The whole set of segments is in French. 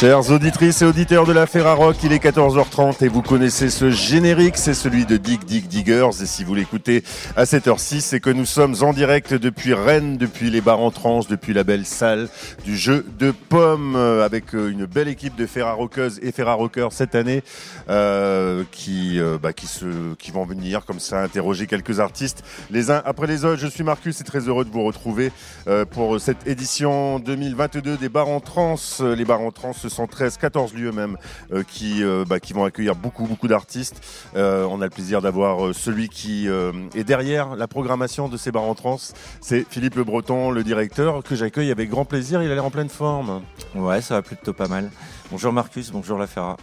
Chères auditrices et auditeurs de la Ferrarock, il est 14h30 et vous connaissez ce générique, c'est celui de Dig Dig Diggers. Et si vous l'écoutez à cette heure-ci, c'est que nous sommes en direct depuis Rennes, depuis les bars en trans, depuis la belle salle du jeu de pommes, euh, avec euh, une belle équipe de Ferrarockeuses et Ferrarockers cette année, euh, qui, euh, bah, qui, se, qui vont venir comme ça interroger quelques artistes les uns après les autres. Je suis Marcus et très heureux de vous retrouver euh, pour cette édition 2022 des bars en trans. Les bars en trans, sont 13, 14 lieux même euh, qui, euh, bah, qui vont accueillir beaucoup, beaucoup d'artistes. Euh, on a le plaisir d'avoir celui qui est derrière la programmation de ces bars en trans. C'est Philippe Le Breton, le directeur, que j'accueille avec grand plaisir. Il a l'air en pleine forme. Ouais, ça va plutôt pas mal. Bonjour Marcus, bonjour la Ferra.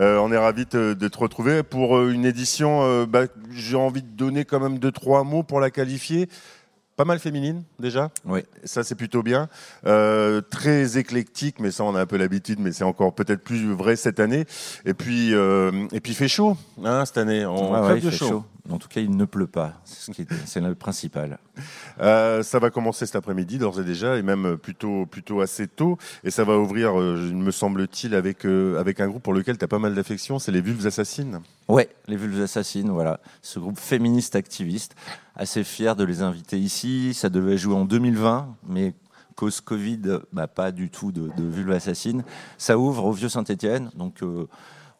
Euh, on est ravis de, de te retrouver pour une édition. euh, bah, J'ai envie de donner quand même deux, trois mots pour la qualifier. Pas mal féminine déjà. Oui. Ça, c'est plutôt bien. Euh, très éclectique, mais ça, on a un peu l'habitude, mais c'est encore peut-être plus vrai cette année. Et puis, euh, et puis, il fait chaud hein, cette année. On ouais, il de fait chaud. chaud. En tout cas, il ne pleut pas. C'est ce qui est- c'est le principal. Euh, ça va commencer cet après-midi, d'ores et déjà, et même plutôt, plutôt assez tôt. Et ça va ouvrir, il me semble-t-il, avec, euh, avec un groupe pour lequel tu as pas mal d'affection, c'est les Vulves Assassines. Ouais, les Vulves Assassines, voilà. Ce groupe féministe activiste. Assez fier de les inviter ici. Ça devait jouer en 2020, mais cause Covid, bah, pas du tout de, Vulves Assassines. Ça ouvre au Vieux Saint-Étienne, donc euh,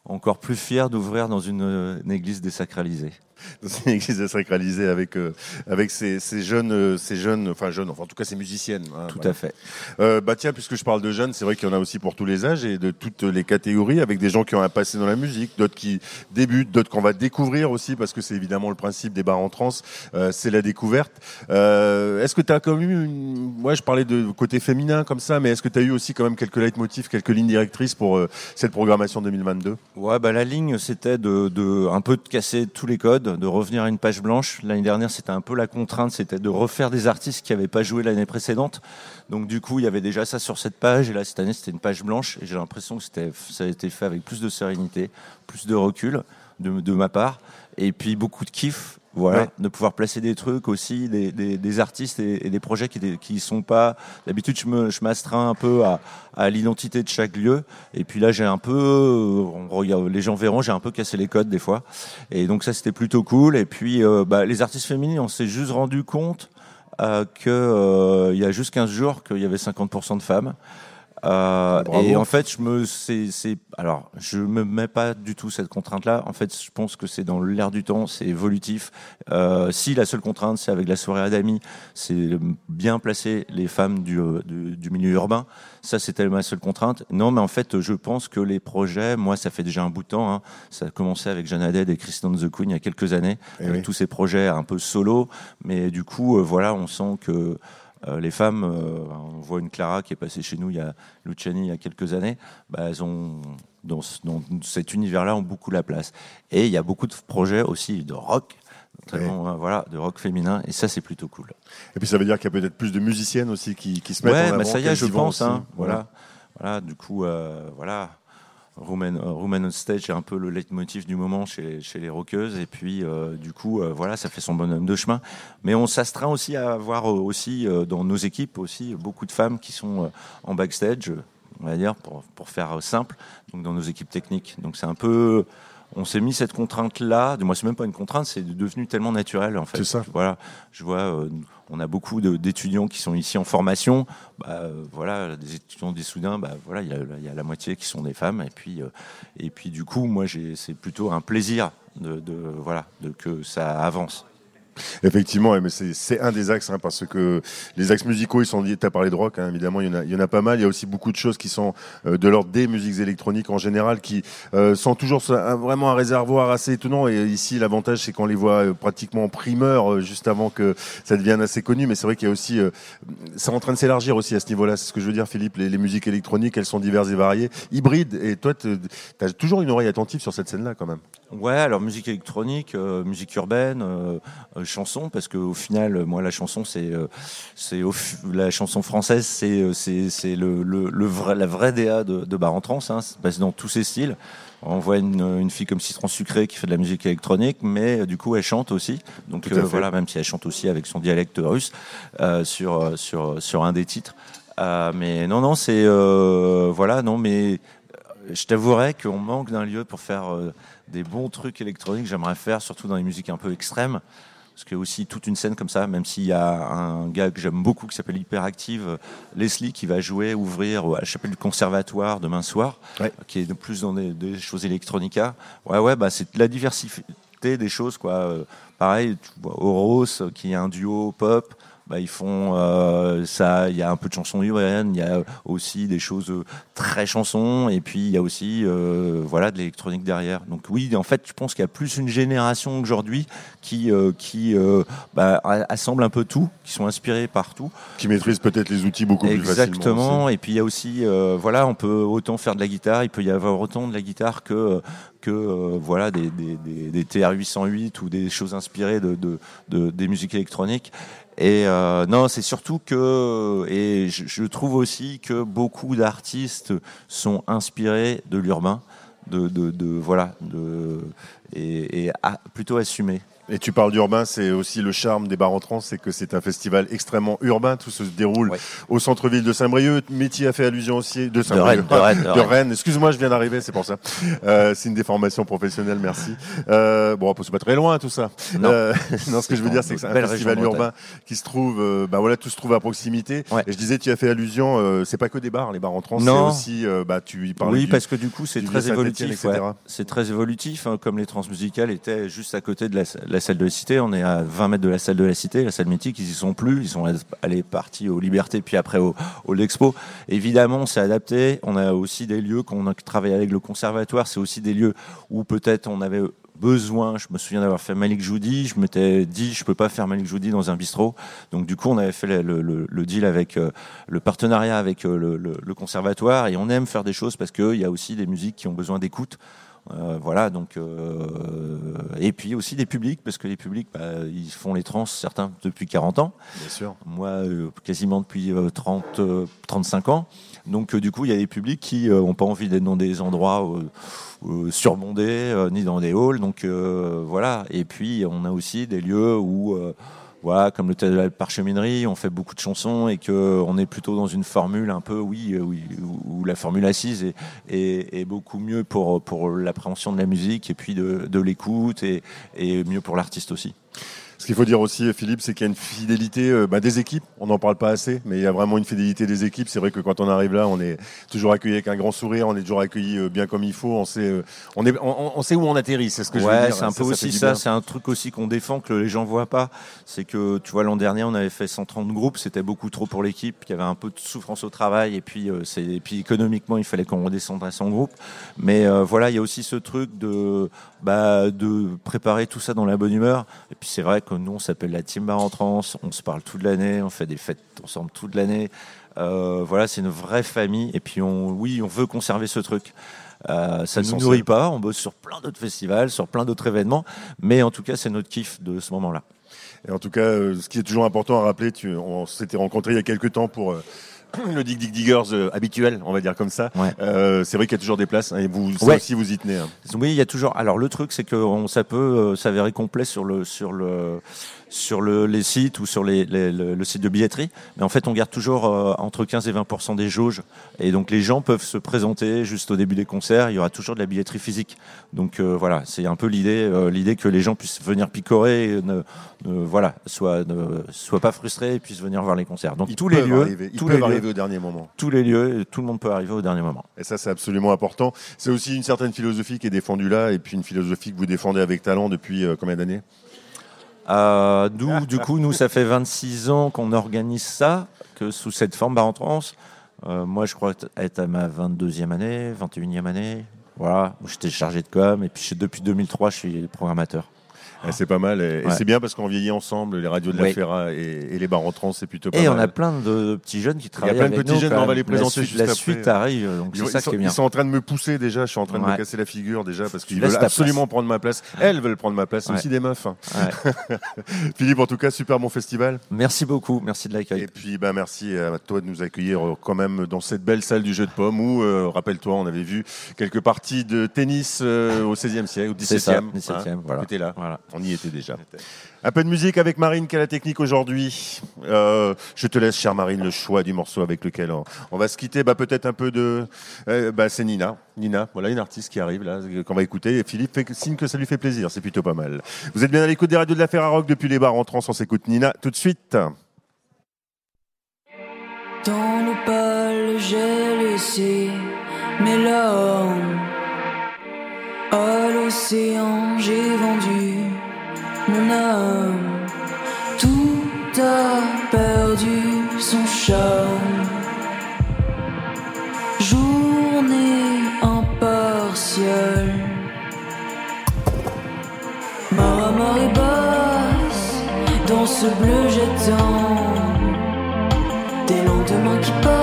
encore plus fier d'ouvrir dans une, euh, une église désacralisée. dans une église sacralisée avec euh, avec ces, ces jeunes euh, ces jeunes enfin jeunes enfin en tout cas ces musiciennes hein, Tout voilà. à fait. Euh, bah tiens puisque je parle de jeunes c'est vrai qu'il y en a aussi pour tous les âges et de toutes les catégories avec des gens qui ont un passé dans la musique d'autres qui débutent d'autres qu'on va découvrir aussi parce que c'est évidemment le principe des bars en trans euh, c'est la découverte euh, est-ce que tu as quand même eu une... moi je parlais de côté féminin comme ça mais est-ce que tu as eu aussi quand même quelques leitmotifs quelques lignes directrices pour cette programmation 2022 Ouais, bah la ligne, c'était de, de un peu de casser tous les codes, de revenir à une page blanche. L'année dernière, c'était un peu la contrainte, c'était de refaire des artistes qui n'avaient pas joué l'année précédente. Donc du coup, il y avait déjà ça sur cette page, et là cette année, c'était une page blanche. Et j'ai l'impression que ça a été fait avec plus de sérénité, plus de recul de, de ma part, et puis beaucoup de kiff. Voilà, Ouais. de pouvoir placer des trucs aussi, des, des, des artistes et, et des projets qui ne qui sont pas. D'habitude, je me, je m'astreins un peu à, à l'identité de chaque lieu. Et puis là, j'ai un peu, euh, on regarde, les gens verront, j'ai un peu cassé les codes des fois. Et donc ça, c'était plutôt cool. Et puis, euh, bah, les artistes féminines, on s'est juste rendu compte euh, que euh, il y a juste 15 jours qu'il y avait 50% de femmes. Euh, et en fait, je me, c'est, alors, je me mets pas du tout cette contrainte-là. En fait, je pense que c'est dans l'air du temps, c'est évolutif. Euh, si la seule contrainte, c'est avec la soirée Adami, c'est bien placer les femmes du, euh, du, du milieu urbain. Ça, c'était ma seule contrainte. Non, mais en fait, je pense que les projets, moi, ça fait déjà un bout de temps. Hein. Ça a commencé avec Jeanne Haddad et Kristen the Queen il y a quelques années, Eh avec oui. tous ces projets un peu solo. Mais du coup, euh, voilà, on sent que euh, les femmes, euh, on voit une Clara qui est passée chez nous, il y a Luciani il y a quelques années, bah, elles ont dans, ce- dans cet univers-là ont beaucoup la place. Et il y a beaucoup de projets aussi de rock, notamment euh, voilà, de rock féminin, et ça c'est plutôt cool. et puis ça veut dire qu'il y a peut-être plus de musiciennes aussi qui, qui se mettent en Ouais, avant bah ça y est, je pense. Hein, voilà, voilà, du coup, euh, voilà. Roman, euh, on Stage est un peu le leitmotiv du moment chez, chez les rockeuses. Et puis euh, du coup euh, voilà ça fait son bonhomme de chemin. Mais on s'astreint aussi à avoir aussi dans nos équipes aussi beaucoup de femmes qui sont en backstage on va dire pour, pour faire simple donc dans nos équipes techniques. Donc c'est un peu on s'est mis cette contrainte là moi c'est même pas une contrainte c'est devenu tellement naturel en fait C'est ça. voilà je vois euh, on a beaucoup d'étudiants qui sont ici en formation bah, euh, voilà, des étudiants des Soudains, bah, voilà, il y, a- il y a la moitié qui sont des femmes, et puis, euh, et puis du coup, moi, c'est plutôt un plaisir de, de- voilà, de que ça avance. Effectivement, mais c'est un des axes, hein, parce que les axes musicaux, ils sont liés. Tu as parlé de rock, hein, évidemment, il y, en a, pas mal. Il y a aussi beaucoup de choses qui sont euh, de l'ordre des musiques électroniques en général, qui euh, sont toujours vraiment un réservoir assez étonnant. Et ici, l'avantage, c'est qu'on les voit euh, pratiquement en primeur, juste avant que ça devienne assez connu. Mais c'est vrai qu'il y a aussi, c'est en train de s'élargir aussi à ce niveau-là. C'est ce que je veux dire, Philippe. Les, les musiques électroniques, elles sont diverses et variées, hybrides. Et toi, tu as toujours une oreille attentive sur cette scène-là, quand même. Ouais, alors musique électronique, euh, musique urbaine, euh, euh, chanson, parce qu'au final, euh, moi, la chanson, c'est, euh, c'est au la chanson française, c'est, euh, c'est, c'est le, le, le vrai, la vraie DA de, de Bar en Trans, hein, passe dans tous ses styles. On voit une, une fille comme Citron Sucré qui fait de la musique électronique, mais du coup, elle chante aussi. Donc voilà, même si elle chante aussi avec son dialecte russe euh, sur, sur, sur un des titres. Euh, mais non, non, c'est euh, voilà, non, mais je t'avouerais qu'on manque d'un lieu pour faire des bons trucs électroniques. J'aimerais faire, surtout dans les musiques un peu extrêmes. Parce qu'il y a aussi toute une scène comme ça, même s'il y a un gars que j'aime beaucoup qui s'appelle Hyperactive, Leslie, qui va jouer, ouvrir à la chapelle du conservatoire demain soir, qui est de plus dans des, choses électronica. Ouais, ouais, bah, c'est la diversité des choses, quoi. pareil, tu vois, Oros, qui est un duo pop, bah, ils font euh, ça. Il y a un peu de chansons urbaines, il y a aussi des choses euh, très chansons, et puis il y a aussi euh, voilà de l'électronique derrière. Donc oui, en fait, je pense qu'il y a plus une génération aujourd'hui qui qui bah, assemble un peu tout, qui sont inspirés par tout, qui maîtrisent peut-être les outils beaucoup plus facilement. Exactement. Et puis il y a aussi voilà, on peut autant faire de la guitare, il peut y avoir autant de la guitare que que voilà des, des, des, TR 808 ou des choses inspirées de, de, de, des musiques électroniques et euh, non, c'est surtout que, et je, trouve aussi que beaucoup d'artistes sont inspirés de l'urbain, de, voilà, de, et, et plutôt assumés. Et tu parles d'urbain, c'est aussi le charme des bars en trans, c'est que c'est un festival extrêmement urbain. Tout se déroule au centre-ville de Saint-Brieuc. Métier a fait allusion aussi de Saint-Brieuc. De Rennes. De Rennes. Excuse-moi, je viens d'arriver, c'est pour ça. Euh, c'est une déformation professionnelle, merci. Euh, bon, c'est pas très loin tout ça. Non, euh, non ce que je veux dire, c'est que c'est un festival urbain qui se trouve, euh, bah voilà, tout se trouve à proximité. Et je disais, tu as fait allusion, c'est pas que des bars, les bars en trans, c'est aussi, bah tu y parles. Oui, parce que du coup, c'est très évolutif. C'est très évolutif, hein, comme les transmusicales étaient juste à côté de la, la salle de la Cité. On est à 20 mètres de la salle de la Cité, la salle mythique. Ils y sont plus. Ils sont allés partis aux Libertés, puis après au, au L'Expo. Évidemment, on s'est adapté. On a aussi des lieux qu'on a travaillé avec le conservatoire. C'est aussi des lieux où peut-être on avait besoin. Je me souviens d'avoir fait Malik Joudi. Je m'étais dit, je peux pas faire Malik Joudi dans un bistrot. Donc du coup, on avait fait le, deal avec euh, le partenariat avec euh, le, conservatoire. Et on aime faire des choses parce qu'il y a aussi des musiques qui ont besoin d'écoute. Euh, voilà, donc euh, et puis aussi des publics parce que les publics, bah, ils font les trans certains depuis 40 ans. Bien sûr. Moi, euh, quasiment depuis 30, 35 ans. Donc du coup, il y a des publics qui n'ont pas envie d'être dans des endroits surmondés ni dans des halls. Donc voilà. Et puis on a aussi des lieux où voilà, comme le théâtre de la parcheminerie, on fait beaucoup de chansons et que on est plutôt dans une formule un peu, oui, euh, oui où la formule assise est, beaucoup mieux pour, l'appréhension de la musique et puis de, l'écoute et mieux pour l'artiste aussi. Ce qu'il faut dire aussi, Philippe, c'est qu'il y a une fidélité euh, bah, des équipes. On n'en parle pas assez, mais il y a vraiment une fidélité des équipes. C'est vrai que quand on arrive là, on est toujours accueilli avec un grand sourire, on est toujours accueilli euh, bien comme il faut. On sait, euh, on, est, on, sait où on atterrit. C'est ce que je veux dire. c'est un peu aussi ça. C'est un truc aussi qu'on défend que les gens voient pas. C'est que tu vois l'an dernier, on avait fait 130 groupes. C'était beaucoup trop pour l'équipe. Il y avait un peu de souffrance au travail et puis c'est et puis économiquement, il fallait qu'on redescende à 100 groupes. Mais voilà, il y a aussi ce truc de bah, de préparer tout ça dans la bonne humeur. Et puis c'est vrai que nous, on s'appelle la Timba en trans, on se parle toute l'année, on fait des fêtes ensemble toute l'année. Euh, voilà, c'est une vraie famille. Et puis, on, oui, on veut conserver ce truc. Euh, ça ne nous nourrit pas, on bosse sur plein d'autres festivals, sur plein d'autres événements, mais en tout cas, c'est notre kiff de ce moment-là. Et en tout cas, euh, ce qui est toujours important à rappeler, tu, on s'était rencontrés il y a quelques temps pour le Dig Dig Diggers euh, habituel, on va dire comme ça. Euh, c'est vrai qu'il y a toujours des places hein, et vous ça aussi vous y tenez. Hein. Oui, il y a toujours. Alors le truc, c'est que ça peut s'avérer complet sur le sur le sur le, les sites ou sur les, les, le, site de billetterie. Mais en fait, on garde toujours euh, entre 15 et 20% des jauges. Et donc, les gens peuvent se présenter juste au début des concerts. Il y aura toujours de la billetterie physique. Donc, euh, voilà, c'est un peu l'idée, euh, l'idée que les gens puissent venir picorer, et ne, voilà, soit ne soient pas frustrés et puissent venir voir les concerts. Donc, tous les lieux, tous les arriver au dernier moment. Tous les lieux, tout le monde peut arriver au dernier moment. Et ça, c'est absolument important. C'est aussi une certaine philosophie qui est défendue là, et puis une philosophie que vous défendez avec talent depuis combien d'années? Euh, nous, du coup, nous, ça fait 26 ans qu'on organise ça, que sous cette forme bar en trans. Euh, moi, je crois être à ma 22e année, 21e année. Voilà, j'étais chargé de com, et puis depuis 2003, je suis programmateur. Eh, c'est pas mal. Et, c'est bien parce qu'on vieillit ensemble, les radios de la Ferra et, les bars entrants, c'est plutôt pas et mal. Et on a plein de petits jeunes qui travaillent. Il y a plein de petits jeunes, on va les présenter juste La suite arrive, donc c'est ça qui est bien. Ils sont en train de me pousser déjà, je suis en train de me casser la figure déjà parce qu'ils veulent absolument prendre ma place. Elles veulent prendre ma place, c'est aussi des meufs. Hein. Philippe, en tout cas, super bon festival. Merci beaucoup, merci de l'accueil. Et puis, ben, merci à toi de nous accueillir euh, quand même dans cette belle salle du jeu de pommes où, euh, rappelle-toi, on avait vu quelques parties de tennis euh, au 16e siècle, au 17e. Ça, 17e, voilà. là. Voilà. On y était déjà. Un peu de musique avec Marine qui a la technique aujourd'hui. Euh, je te laisse, chère Marine, le choix du morceau avec lequel on, va se quitter. Bah, peut-être un peu de. Euh, bah, c'est Nina. Nina, voilà une artiste qui arrive là, qu'on va écouter. Et Philippe fait signe que ça lui fait plaisir. C'est plutôt pas mal. Vous êtes bien à l'écoute des radios de la Ferrarock depuis les bars en trans. On s'écoute Nina tout de suite. Dans j'ai laissé. À l'océan, j'ai vendu mon âme. Tout a perdu son charme. Journée impartiale. Ma marée basse dans ce bleu jetant. Des lendemains qui passent,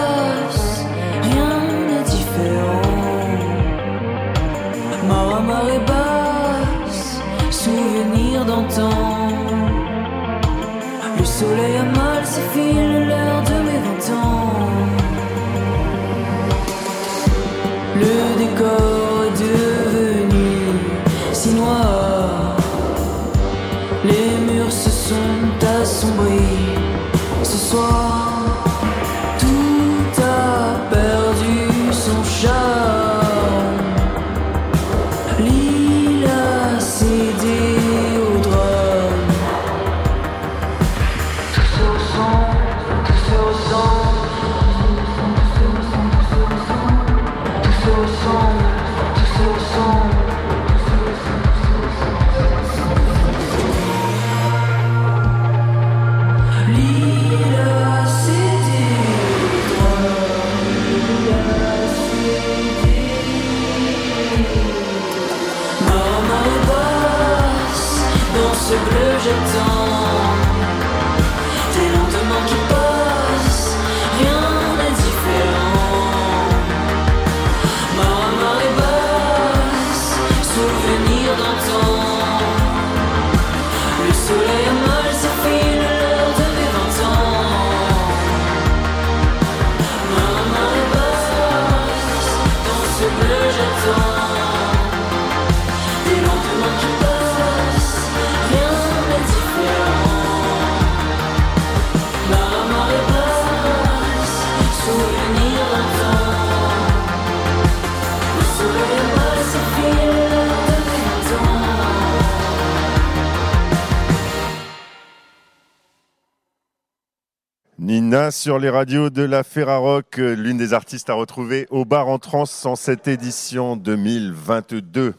Sur les radios de la Ferrarock, euh, l'une des artistes à retrouver au bar en trans en cette édition 2022.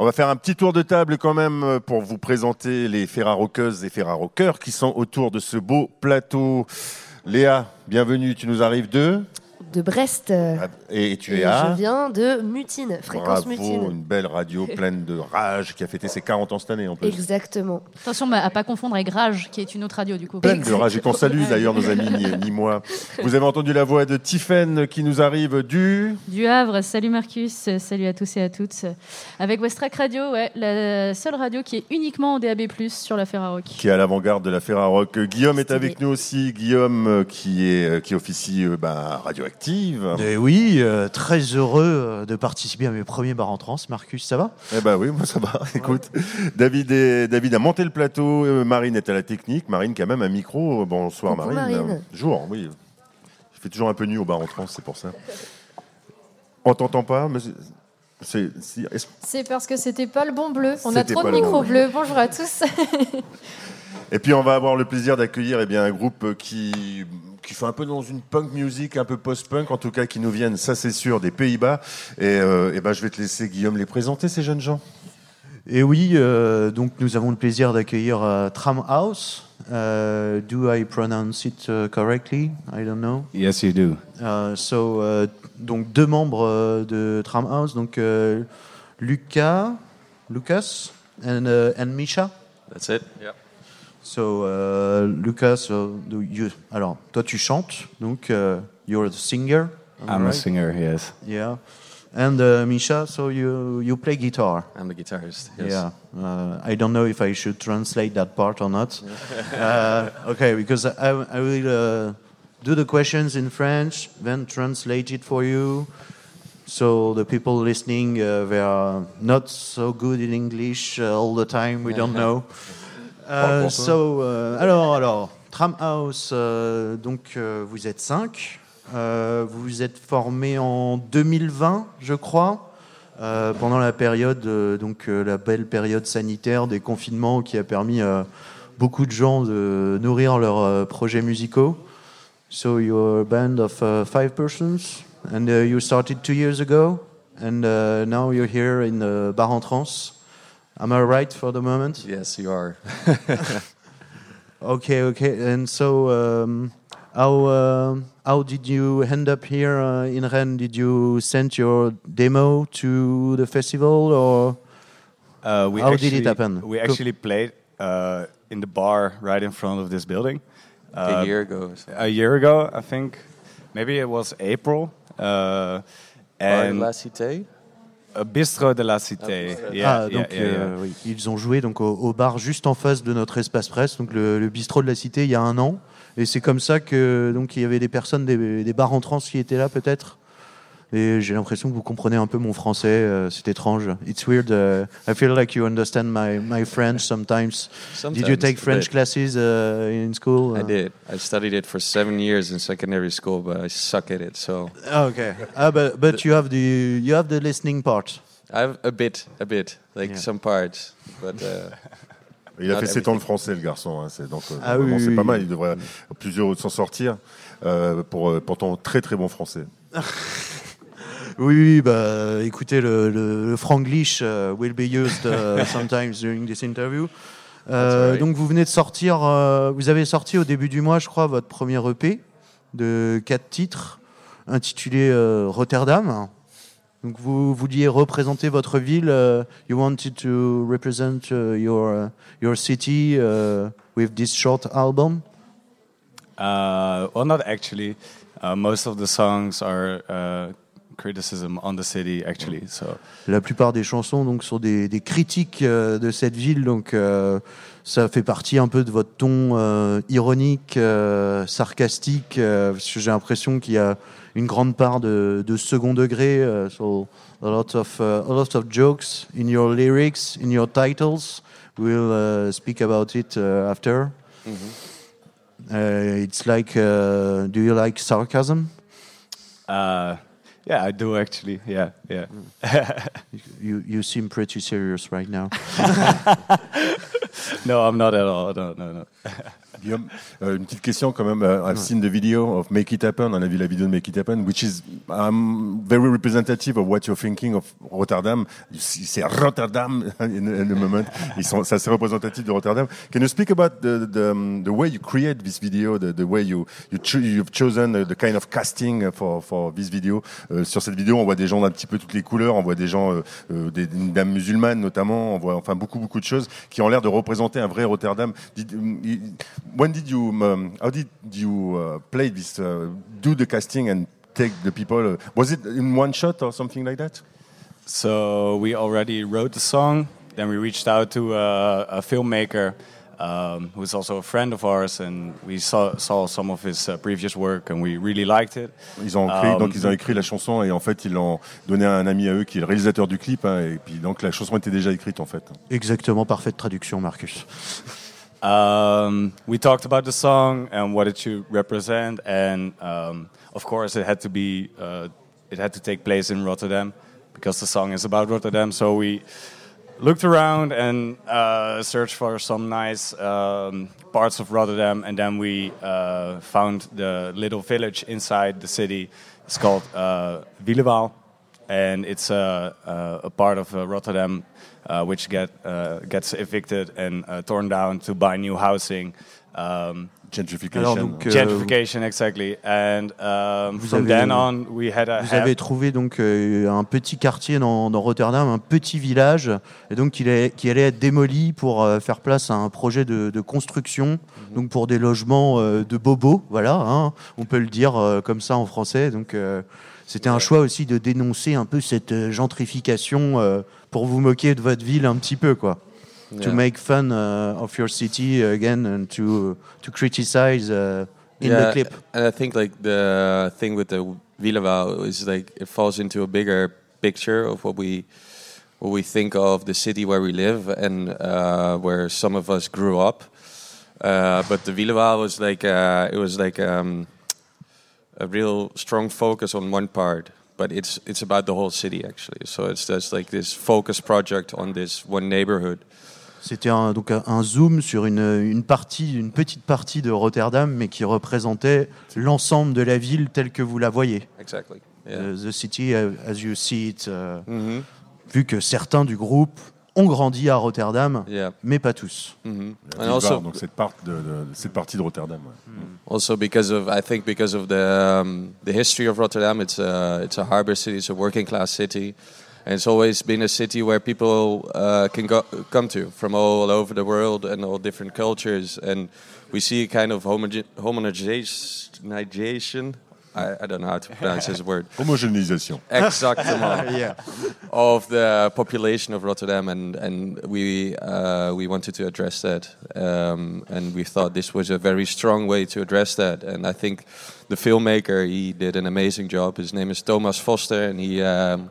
On va faire un petit tour de table quand même euh, pour vous présenter les Ferrarockeuses et Ferrarockeurs qui sont autour de ce beau plateau. Léa, bienvenue, tu nous arrives de de Brest. euh, et tu et es à Je viens de Mutine, fréquence Bravo, Mutine. une belle radio pleine de rage qui a fêté ses 40 ans cette année en plus. Exactement. Attention bah, à pas confondre avec Rage, qui est une autre radio du coup. Pleine de rage et qu'on salue d'ailleurs nos amis ni, ni moi. Vous avez entendu la voix de Tiffen qui nous arrive du Du Havre, salut Marcus, salut à tous et à toutes. Avec Westrack Radio, ouais, la seule radio qui est uniquement en DAB+, sur la Ferrarock. qui est à l'avant-garde de la Ferrarock. Guillaume est avec nous aussi. Guillaume euh, qui est euh, qui officie bah, radioactive. Eh oui, euh, très heureux euh, de participer à mes premiers bars en trans. Marcus, ça va? Eh ben oui, moi ça va. Écoute, David, est- David a monté le plateau. euh, Marine est à la technique. Marine qui a même un micro. Bonsoir Coucou, Marine. Marine. Jour, oui. Il fait toujours un peu nu au bar en trans, c'est pour ça. On t'entend pas mais c'est- c'est, si- est-ce- C'est parce que c'était pas le bon bleu. On a trop de micros bleu. bleus. Bonjour à tous. Et puis on va avoir le plaisir d'accueillir eh bien, un groupe qui, qui fait un peu dans une punk music, un peu post-punk, en tout cas qui nous viennent, ça c'est sûr, des Pays-Bas. Et, euh, eh ben, je vais te laisser Guillaume les présenter, ces jeunes gens. Et oui, euh, donc nous avons le plaisir d'accueillir euh, Tram House. Euh, do I pronounce it uh, correctly? I don't know. Yes, you do. Uh, so, euh, donc deux membres euh, de Tram House, donc euh, Lucas, Lucas and, uh, and Misha. That's it. Yeah. So, uh, Lucas, uh, do you, alors toi tu chantes, donc uh, you're the singer. I'm a right? singer, yes. Yeah. And uh, Misha, so you you play guitar. I'm the guitarist. Yes. Yeah. Uh, I don't know if I should translate that part or not. uh, okay, because I, I will uh, do the questions in French, then translate it for you. So the people listening, uh, they are not so good in English uh, all the time. We don't know. Uh, so, euh, alors, alors, Tram House. euh, donc, euh, vous êtes cinq. Vous vous êtes formé en 2020, je crois. pendant la période, donc la belle période sanitaire des confinements qui a permis à beaucoup de gens de nourrir leurs projets musicaux. So you're a band of uh, five persons, and uh, you started two years ago, and uh, now you're here in uh, Bar en Trance. Am I right for the moment? Yes, you are. Okay, okay. And so, um, how um how did you end up here uh, in Rennes? Did you send your demo to the festival, or Uh, we How did it happen? We actually played uh, in the bar right in front of this building. A Uh, year ago. A year ago, I think. Maybe it was April. Uh, Bar de and la Cité? a Bistro de la Cité. Ah, Yeah, ah, yeah, donc yeah, yeah. euh, oui, ils ont joué donc au, au bar juste en face de notre espace presse, donc le, le bistrot de la Cité, il y a un an. Et c'est comme ça que donc il y avait des personnes des, des bars en trans qui étaient là peut-être? Et j'ai l'impression que vous comprenez un peu mon français. euh, c'est étrange. It's weird. uh, I feel like you understand my, my French sometimes. Sometimes, Did you take French classes uh, in school? I Uh, did. I studied it for seven years in secondary school, but I suck at it. So Ah, okay. Ah, but, but you have the you have the listening part. I have a bit, a bit, like Yeah. some parts, but uh, Il a fait 7 ans de français, le garçon. hein, c'est donc, euh, Ah oui, c'est oui, pas oui. mal. Il devrait plusieurs s'en sortir euh, pour euh, pourtant très très bon français. Oui, oui, bah, écoutez, le, le, le franglish uh, will be used uh, sometimes during this interview. Euh, right. Donc, vous venez de sortir, euh, vous avez sorti au début du mois, je crois, votre premier EP de quatre titres intitulé euh, Rotterdam. Donc, vous vouliez représenter votre ville. euh, you wanted to represent uh, your uh, your city uh, with this short album? Uh, well, not actually. Uh, most of the songs are uh, criticism on the city, actually. So La plupart des chansons donc sont des, des critiques euh, de cette ville, donc euh, ça fait partie un peu de votre ton euh, ironique, euh, sarcastique, parce que j'ai l'impression qu'il y a une grande part de, de second degré, so a lot of uh, a lot of jokes in your lyrics, in your titles. We'll uh, speak about it uh, after. Uh, it's like, uh, do you like sarcasm? uh, yeah, I do actually. Yeah, yeah. Mm. You you seem pretty serious right now. no, I'm not at all. No, no, no. Guillaume, euh, une petite question quand même. Uh, I've seen the video of Make It Happen. On a vu la vidéo de Make It Happen, which is um, very representative of what you're thinking of Rotterdam. C'est Rotterdam in, in the moment. Ils sont, c'est assez représentatif de Rotterdam. Can you speak about the, the, the way you create this video, the, the way you, you cho- you've chosen the kind of casting for, for this video? Euh, sur cette vidéo, on voit des gens d'un petit peu toutes les couleurs. On voit des gens, euh, euh, des, une dame musulmane notamment. On voit enfin beaucoup beaucoup de choses qui ont l'air de représenter un vrai Rotterdam. Um, when did you, um, how did you uh, play this, uh, do the casting and take the people? uh, was it in one shot or something like that? So we already wrote the song. Then we reached out to a, a filmmaker um, who's also a friend of ours, and we saw, saw some of his uh, previous work, and we really liked it. Ils ont écrit, Um, donc ils ont écrit la chanson et en fait ils l'ont donné à un ami à eux qui est le réalisateur du clip hein, et puis donc la chanson était déjà écrite en fait. Exactement, parfaite traduction, Marcus. Um, we talked about the song and what it should represent, and um, of course, it had to be uh, it had to take place in Rotterdam because the song is about Rotterdam. So we looked around and uh, searched for some nice um, parts of Rotterdam, and then we uh, found the little village inside the city. It's called uh, and it's a, a, a part of uh, Rotterdam uh, which get uh, gets evicted and uh, torn down to buy new housing. Um, Gentrification. Alors, donc, euh, gentrification, exactly. And um, from avez- then on, we had a Vous avez trouvé donc euh, un petit quartier dans, dans Rotterdam, un petit village, et donc qui allait, qui allait être démoli pour euh, faire place à un projet de, de construction, donc pour des logements euh, de bobos, voilà, hein, on peut le dire euh, comme ça en français. Donc euh, c'était un choix aussi de dénoncer un peu cette euh, gentrification euh, pour vous moquer de votre ville un petit peu, quoi. To make fun uh, of your city again and to to criticize uh, in yeah, the clip. And I think like the thing with the Wielerwouw is like it falls into a bigger picture of what we what we think of the city where we live and uh, where some of us grew up. Uh, but the Wielerwouw was like uh, it was like um, a real strong focus on one part. But it's it's about the whole city actually. So it's just like this focus project on this one neighborhood. C'était un, donc un, zoom sur une, une partie, une petite partie de Rotterdam, mais qui représentait l'ensemble de la ville telle que vous la voyez. Exactly. Yeah. The, the city uh, as you see it. uh, Mhm. Vu que certains du groupe ont grandi à Rotterdam, Yeah. mais pas tous. And Ville also donc cette, part de, de- cette partie de Rotterdam. ouais. Also, because of I think because of the um, the history of Rotterdam, it's a it's a harbor city, it's a working class city, and it's always been a city where people uh, can go come to from all over the world and all different cultures, and we see a kind of homoge- homogenization. I, I don't know how to pronounce his word. Homogénéisation. Exactement Yeah. of the population of Rotterdam, and and we uh, we wanted to address that, um, and we thought this was a very strong way to address that. And I think the filmmaker he did an amazing job. His name is Thomas Foster, and he um,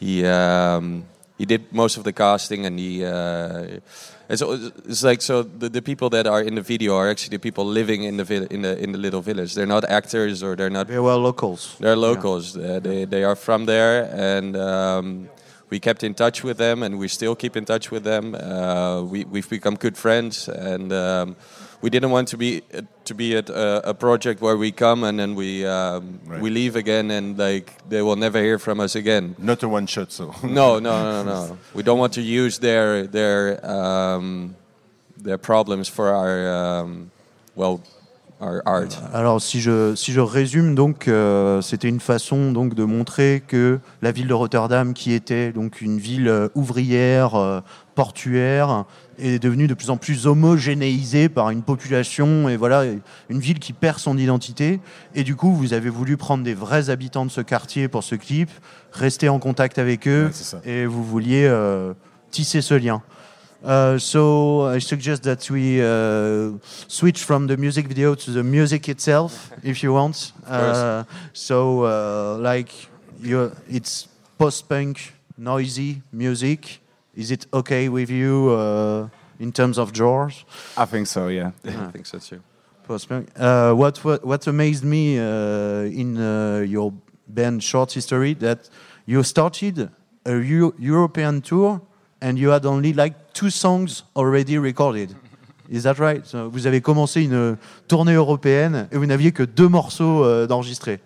he um, he did most of the casting, and he. Uh, it's, it's like so the, the people that are in the video are actually the people living in the vill- in the in the little village. They're not actors or they're not They were locals. they're locals. Uh, they they are from there, and um, we kept in touch with them, and we still keep in touch with them. Uh, we we've become good friends, and um, we didn't want to be to be at a, a project where we come and then we um, Right. we leave again, and like they will never hear from us again. Not a one shot, so. No, no, no, no. We don't want to use their their um, their problems for our um, well our art. Alors si je, si je résume donc euh, c'était une façon donc de montrer que la ville de Rotterdam qui était donc une ville euh, ouvrière euh, portuaire est devenue de plus en plus homogénéisée par une population et voilà une ville qui perd son identité. Et du coup vous avez voulu prendre des vrais habitants de ce quartier pour ce clip rester en contact avec eux Ouais, et vous vouliez euh, tisser ce lien Uh, so I suggest that we uh, switch from the music video to the music itself, if you want. Uh, so, uh, like, you it's post-punk, noisy music. Is it okay with you uh, in terms of genres? I think so. Yeah. I think so too. Post-punk. Uh, what, what what amazed me uh, in uh, your band short history that you started a Eu- European tour and you had only like two songs already recorded. Is that right? So, vous avez commencé une tournée européenne et vous n'aviez que deux morceaux euh, d'enregistrés.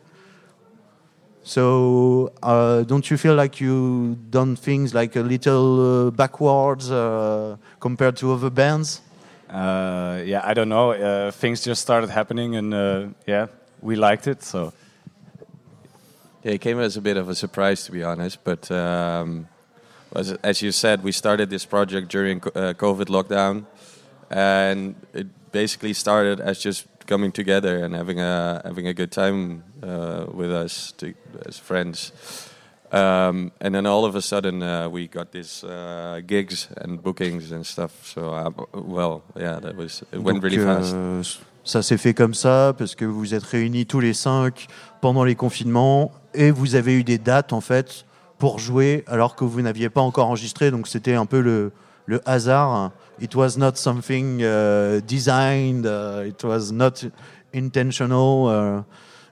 So, uh, don't you feel like you done things like a little uh, backwards uh, compared to other bands? Uh, yeah. I don't know. Uh, things just started happening, and uh, yeah, we liked it. So Yeah, it came as a bit of a surprise, to be honest. But um, as, as you said, we started this project during uh, COVID lockdown, and it basically started as just coming together and having a having a good time uh, with us to, as friends. Um, and then all of a sudden, uh, we got these uh, gigs and bookings and stuff. So, uh, well, yeah, that was it went Donc, really fast. euh, ça s'est fait comme ça parce que vous vous êtes réunis tous les cinq pendant les confinements et vous avez eu des dates en fait pour jouer alors que vous n'aviez pas encore enregistré. Donc c'était un peu le, hasard. It was not something uh, designed. uh, it was not intentional. uh,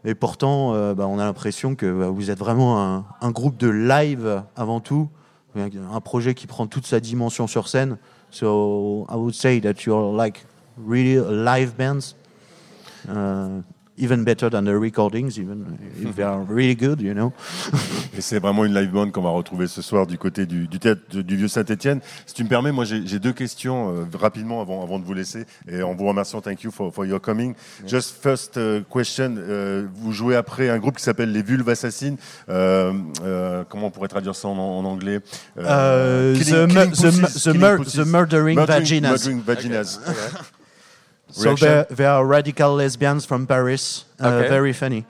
et pourtant, euh, bah, on a l'impression que bah, vous êtes vraiment un, groupe de live avant tout, un projet qui prend toute sa dimension sur scène. So I would say that you're like really a live bands, uh, even better than the recordings, even if they are really good, you know. Et c'est vraiment une live band qu'on va retrouver ce soir du côté du, du théâtre du Vieux Saint-Etienne. Si tu me permets, moi j'ai j'ai deux questions euh, rapidement avant, avant de vous laisser et en vous remerciant. Thank you for, for your coming. Just first uh, question. euh, vous jouez après un groupe qui s'appelle les Vulves Assassines. Euh, euh, comment on pourrait traduire ça en, en anglais Uh, Killing- the, killing the, pussies, mu- the, killing mur- pussies. the murdering, Murdering- vaginas. murdering vaginas. So they they are radical lesbians from Paris. Uh. Very funny.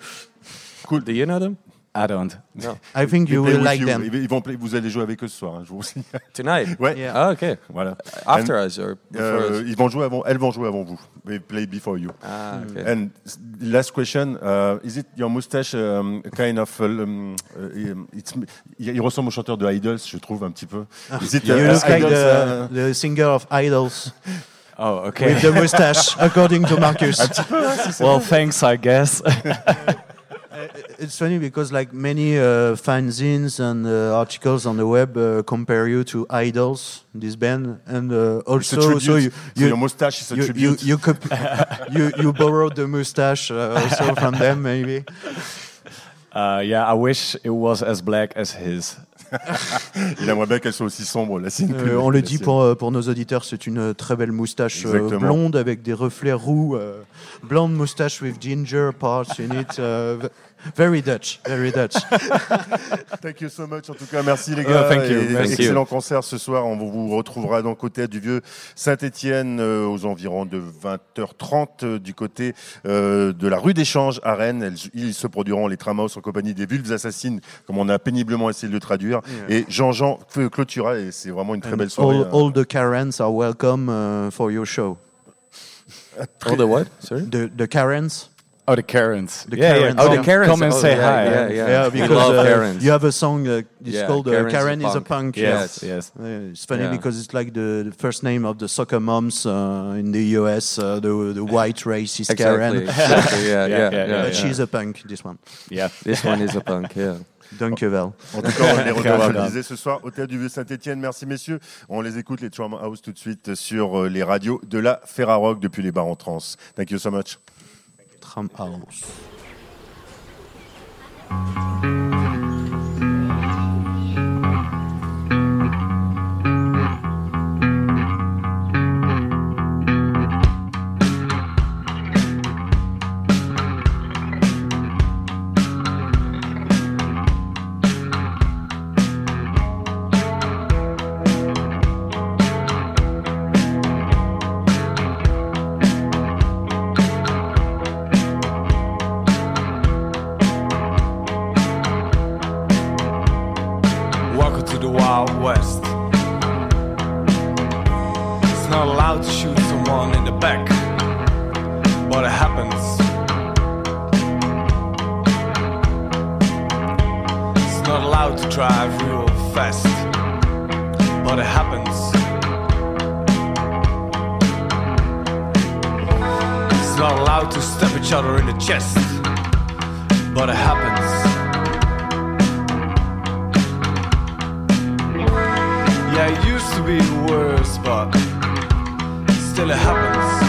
Do you know them? I don't. No. I think you will like you. them. Ils ils vont play- vous allez jouer avec eux ce soir, hein, je vous signale. Tonight? Ouais. Yeah. Ah, okay. Voilà. After us or before Euh, us? ils vont jouer avant, elles vont jouer avant vous. They play before you. Ah, okay. And last question, uh, is it your mustache um, kind of um, uh, it's, il ressemble au chanteur de Idols, je trouve un petit peu. Is it You look like Idols, the, uh, the singer of Idols Oh, okay. with the mustache, according to Marcus. well, thanks, I guess. It's funny because like many uh, fanzines and uh, articles on the web uh, compare you to Idols, this band, and uh, it's a also tribute. so you So your mustache is a you you tribute. you, cop- you you borrowed the mustache uh, also from them maybe. Uh, yeah, I wish it was as black as his. Il aimerait bien qu'elle soit aussi sombre. La Euh, on le dit pour, euh, pour nos auditeurs, c'est une très belle moustache euh, Exactement. blonde avec des reflets roux. euh, blonde moustache with ginger parts in it. Very Dutch, very Dutch. Thank you so much. En tout cas, merci les gars. thank you. Et Thank you. excellent concert ce soir. On vous retrouvera donc côté du vieux Saint-Étienne euh, aux environs de 20h30 euh, du côté euh, de la rue d'échange à Rennes. Elles- Ils se produiront les Tramos en compagnie des Vulves Assassines, comme on a péniblement essayé de le traduire. Et Jean-Jean cl- clôtura et c'est vraiment une très And belle soirée. all, all the Karens are welcome uh, for your show. All the what? Sorry? The, the Karens? Oh, the Karens. The yeah, Karens. yeah. Oh, the Karens. Come and Oh, say yeah, hi. yeah, yeah. We because love uh, Karens. you have a song uh, it's Yeah, called uh, Karen is a Karen is a punk. punk. Yes, Yes. yes. Uh, it's funny Yeah. because it's like the, the first name of the soccer moms uh, in the US, uh, the the white racist Exactly. Karen. exactly. Yeah, Yeah, yeah, yeah, yeah, But yeah. she's a punk, this one. Yeah. This one is a punk. Yeah. Dankjewel. En tout cas, on les retrouvera, je le Voilà. disais, ce soir au Théâtre du Vieux Saint-Etienne. Merci messieurs. On les écoute, les Trauma House, tout de suite sur euh, les radios de la Ferrarock depuis les bars en trans. Thank you so much. Abraham Armos. Allowed to shoot someone in the back, but it happens. It's not allowed to drive real fast, but it happens. It's not allowed to stab each other in the chest, but it happens. Yeah, it used to be worse, but still it happens.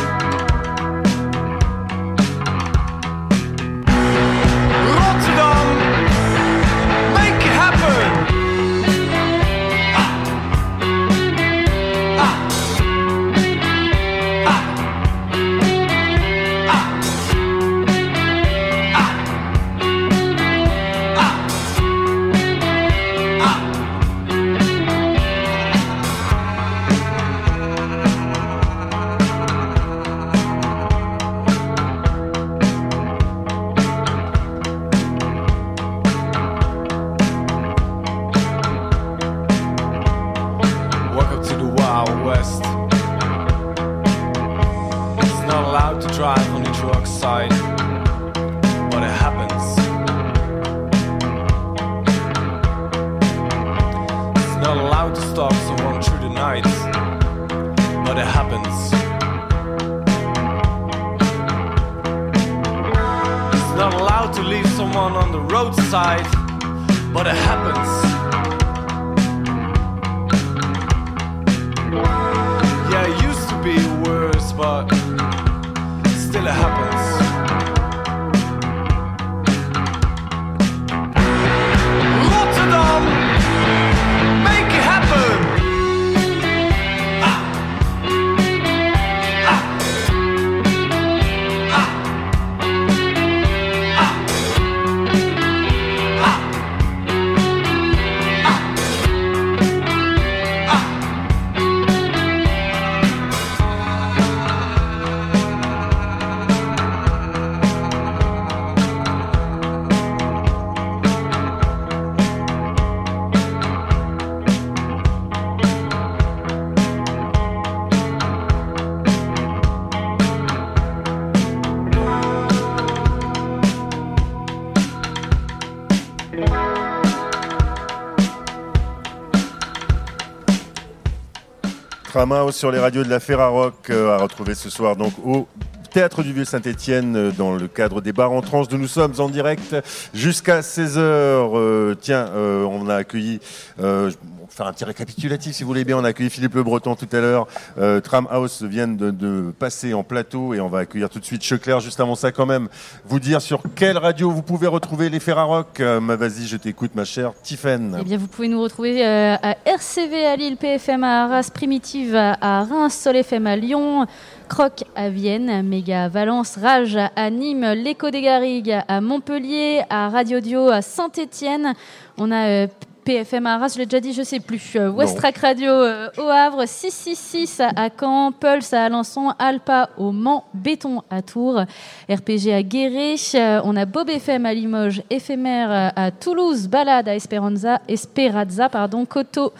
Tramhouse sur les radios de la Ferrarock euh, à retrouver ce soir donc au Théâtre du Vieux Saint-Étienne euh, dans le cadre des bars en tranche d'où nous sommes en direct jusqu'à 16h. Euh, tiens, euh, on a accueilli, euh, on faire un petit récapitulatif si vous voulez bien, on a accueilli Philippe Le Breton tout à l'heure. Euh, Tramhouse vient de, passer en plateau et on va accueillir tout de suite Checlair. Juste avant ça quand même, vous dire sur quelle radio vous pouvez retrouver les Ferrarock. Vas-y, je t'écoute ma chère Tiffen. Eh bien, vous pouvez nous retrouver à RCV à Lille, PFM à Arras, Primitive à Reims, Sol FM à Lyon, Croc à Vienne, Méga à Valence, Rage à Nîmes, L'Écho des Garrigues à Montpellier, à Radio Dio à Saint-Étienne. On a euh, PFM à Arras, je l'ai déjà dit, je sais plus. Euh, Westrack Radio euh, au Havre, 666 à, à Caen, Pulse à Alençon, Alpa au Mans, Béton à Tours, RPG à Guéret. Euh, on a Bob FM à Limoges, Éphémère à, Toulouse, Balade à Esperanza, Esperanza pardon, Coteau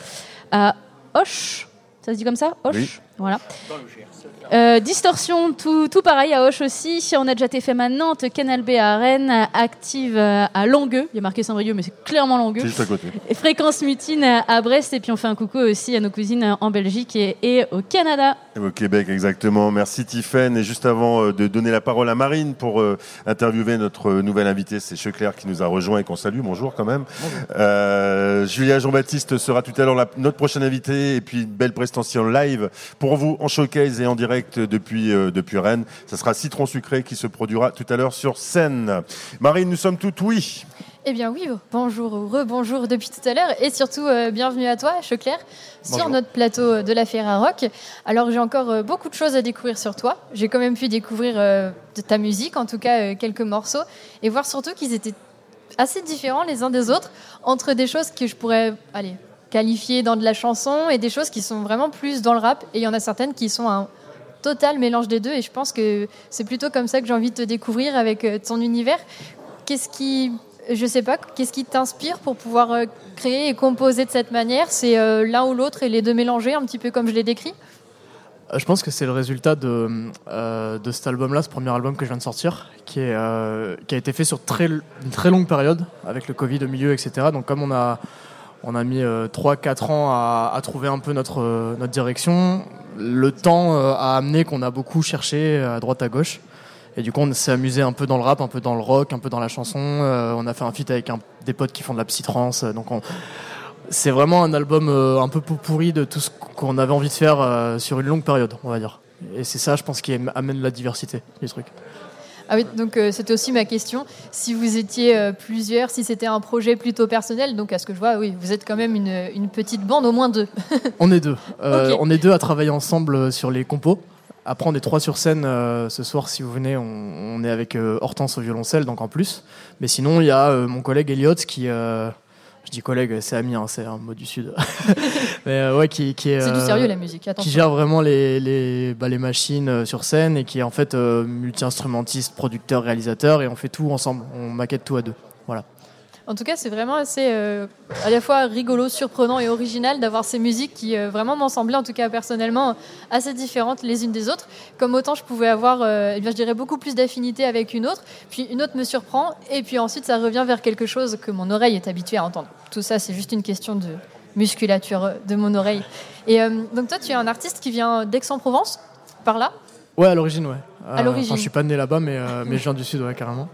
à Auch. Ça se dit comme ça? Oui. Voilà. Euh, distorsion, tout, tout pareil à Auch aussi. On a déjà FM à Nantes, Canal B à Rennes, Active euh, à Longueux. Il y a marqué Saint-Brieuc, mais c'est clairement Longueux. C'est juste à côté. Et Fréquence Mutine à Brest. Et puis on fait un coucou aussi à nos cousines en Belgique et, et au Canada. Au Québec, exactement. Merci Tiffaine. Et juste avant euh, de donner la parole à Marine pour euh, interviewer notre nouvelle invitée, c'est Checlair qui nous a rejoint et qu'on salue. Bonjour quand même. Euh, Julia Jean-Baptiste sera tout à l'heure notre prochaine invitée et puis une belle prestation live pour vous en showcase et en direct depuis, euh, depuis Rennes. Ça sera Citron Sucré qui se produira tout à l'heure sur scène. Marine, nous sommes toutes oui. Eh bien oui, bonjour ou rebonjour depuis tout à l'heure et surtout euh, bienvenue à toi, Checlair, sur notre plateau de la Ferrarock. Alors j'ai encore euh, beaucoup de choses à découvrir sur toi. J'ai quand même pu découvrir euh, de ta musique, en tout cas quelques morceaux, et voir surtout qu'ils étaient assez différents les uns des autres, entre des choses que je pourrais allez, qualifier dans de la chanson et des choses qui sont vraiment plus dans le rap. Et il y en a certaines qui sont un total mélange des deux, et je pense que c'est plutôt comme ça que j'ai envie de te découvrir avec euh, ton univers. Qu'est-ce qui je sais pas, qu'est-ce qui t'inspire pour pouvoir euh, créer et composer de cette manière? C'est euh, l'un ou l'autre et les deux mélangés, un petit peu comme je l'ai décrit? Euh, Je pense que c'est le résultat de, euh, de cet album-là, ce premier album que je viens de sortir, qui, euh, a été fait sur une très longue période, avec le Covid au milieu, etc. Donc comme on a, on a mis 3-4 ans à, à trouver un peu notre, euh, notre direction, le temps euh, a amené qu'on a beaucoup cherché à droite à gauche. Et du coup, on s'est amusé un peu dans le rap, un peu dans le rock, un peu dans la chanson. Euh, on a fait un feat avec un- des potes qui font de la psytrance. euh, Donc on, c'est vraiment un album euh, un peu pourri de tout ce qu'on avait envie de faire euh, sur une longue période, on va dire. Et c'est ça, je pense, qui am- amène la diversité du truc. Ah oui, donc euh, c'était aussi ma question. Si vous étiez euh, plusieurs, si c'était un projet plutôt personnel, donc à ce que je vois, oui, vous êtes quand même une, une petite bande, au moins deux. On est deux. Euh. On est deux à travailler ensemble sur les compos. Après, on est trois sur scène ce soir. Si vous venez, on, on est avec Hortense au violoncelle, donc en plus. Mais sinon, il y a mon collègue Elliot qui. Euh, je dis collègue, c'est ami, hein, c'est un mot du sud. Mais euh, ouais, qui, qui est. C'est du euh, sérieux la musique, qui gère vraiment les, les, bah, les machines euh, sur scène et qui est en fait euh, multi-instrumentiste, producteur, réalisateur et on fait tout ensemble, on maquette tout à deux. Voilà. En tout cas, c'est vraiment assez euh, à la fois rigolo, surprenant et original d'avoir ces musiques qui euh, vraiment m'ont semblé, en tout cas personnellement, assez différentes les unes des autres. Comme autant je pouvais avoir, euh, eh bien, je dirais, beaucoup plus d'affinité avec une autre, puis une autre me surprend, et puis ensuite ça revient vers quelque chose que mon oreille est habituée à entendre. Tout ça, c'est juste une question de musculature euh, de mon oreille. Et donc toi, tu es un artiste qui vient d'Aix-en-Provence, par là? Ouais, à l'origine, ouais. À l'origine. enfin, je suis pas né là-bas, mais, mais je viens du sud, ouais, carrément.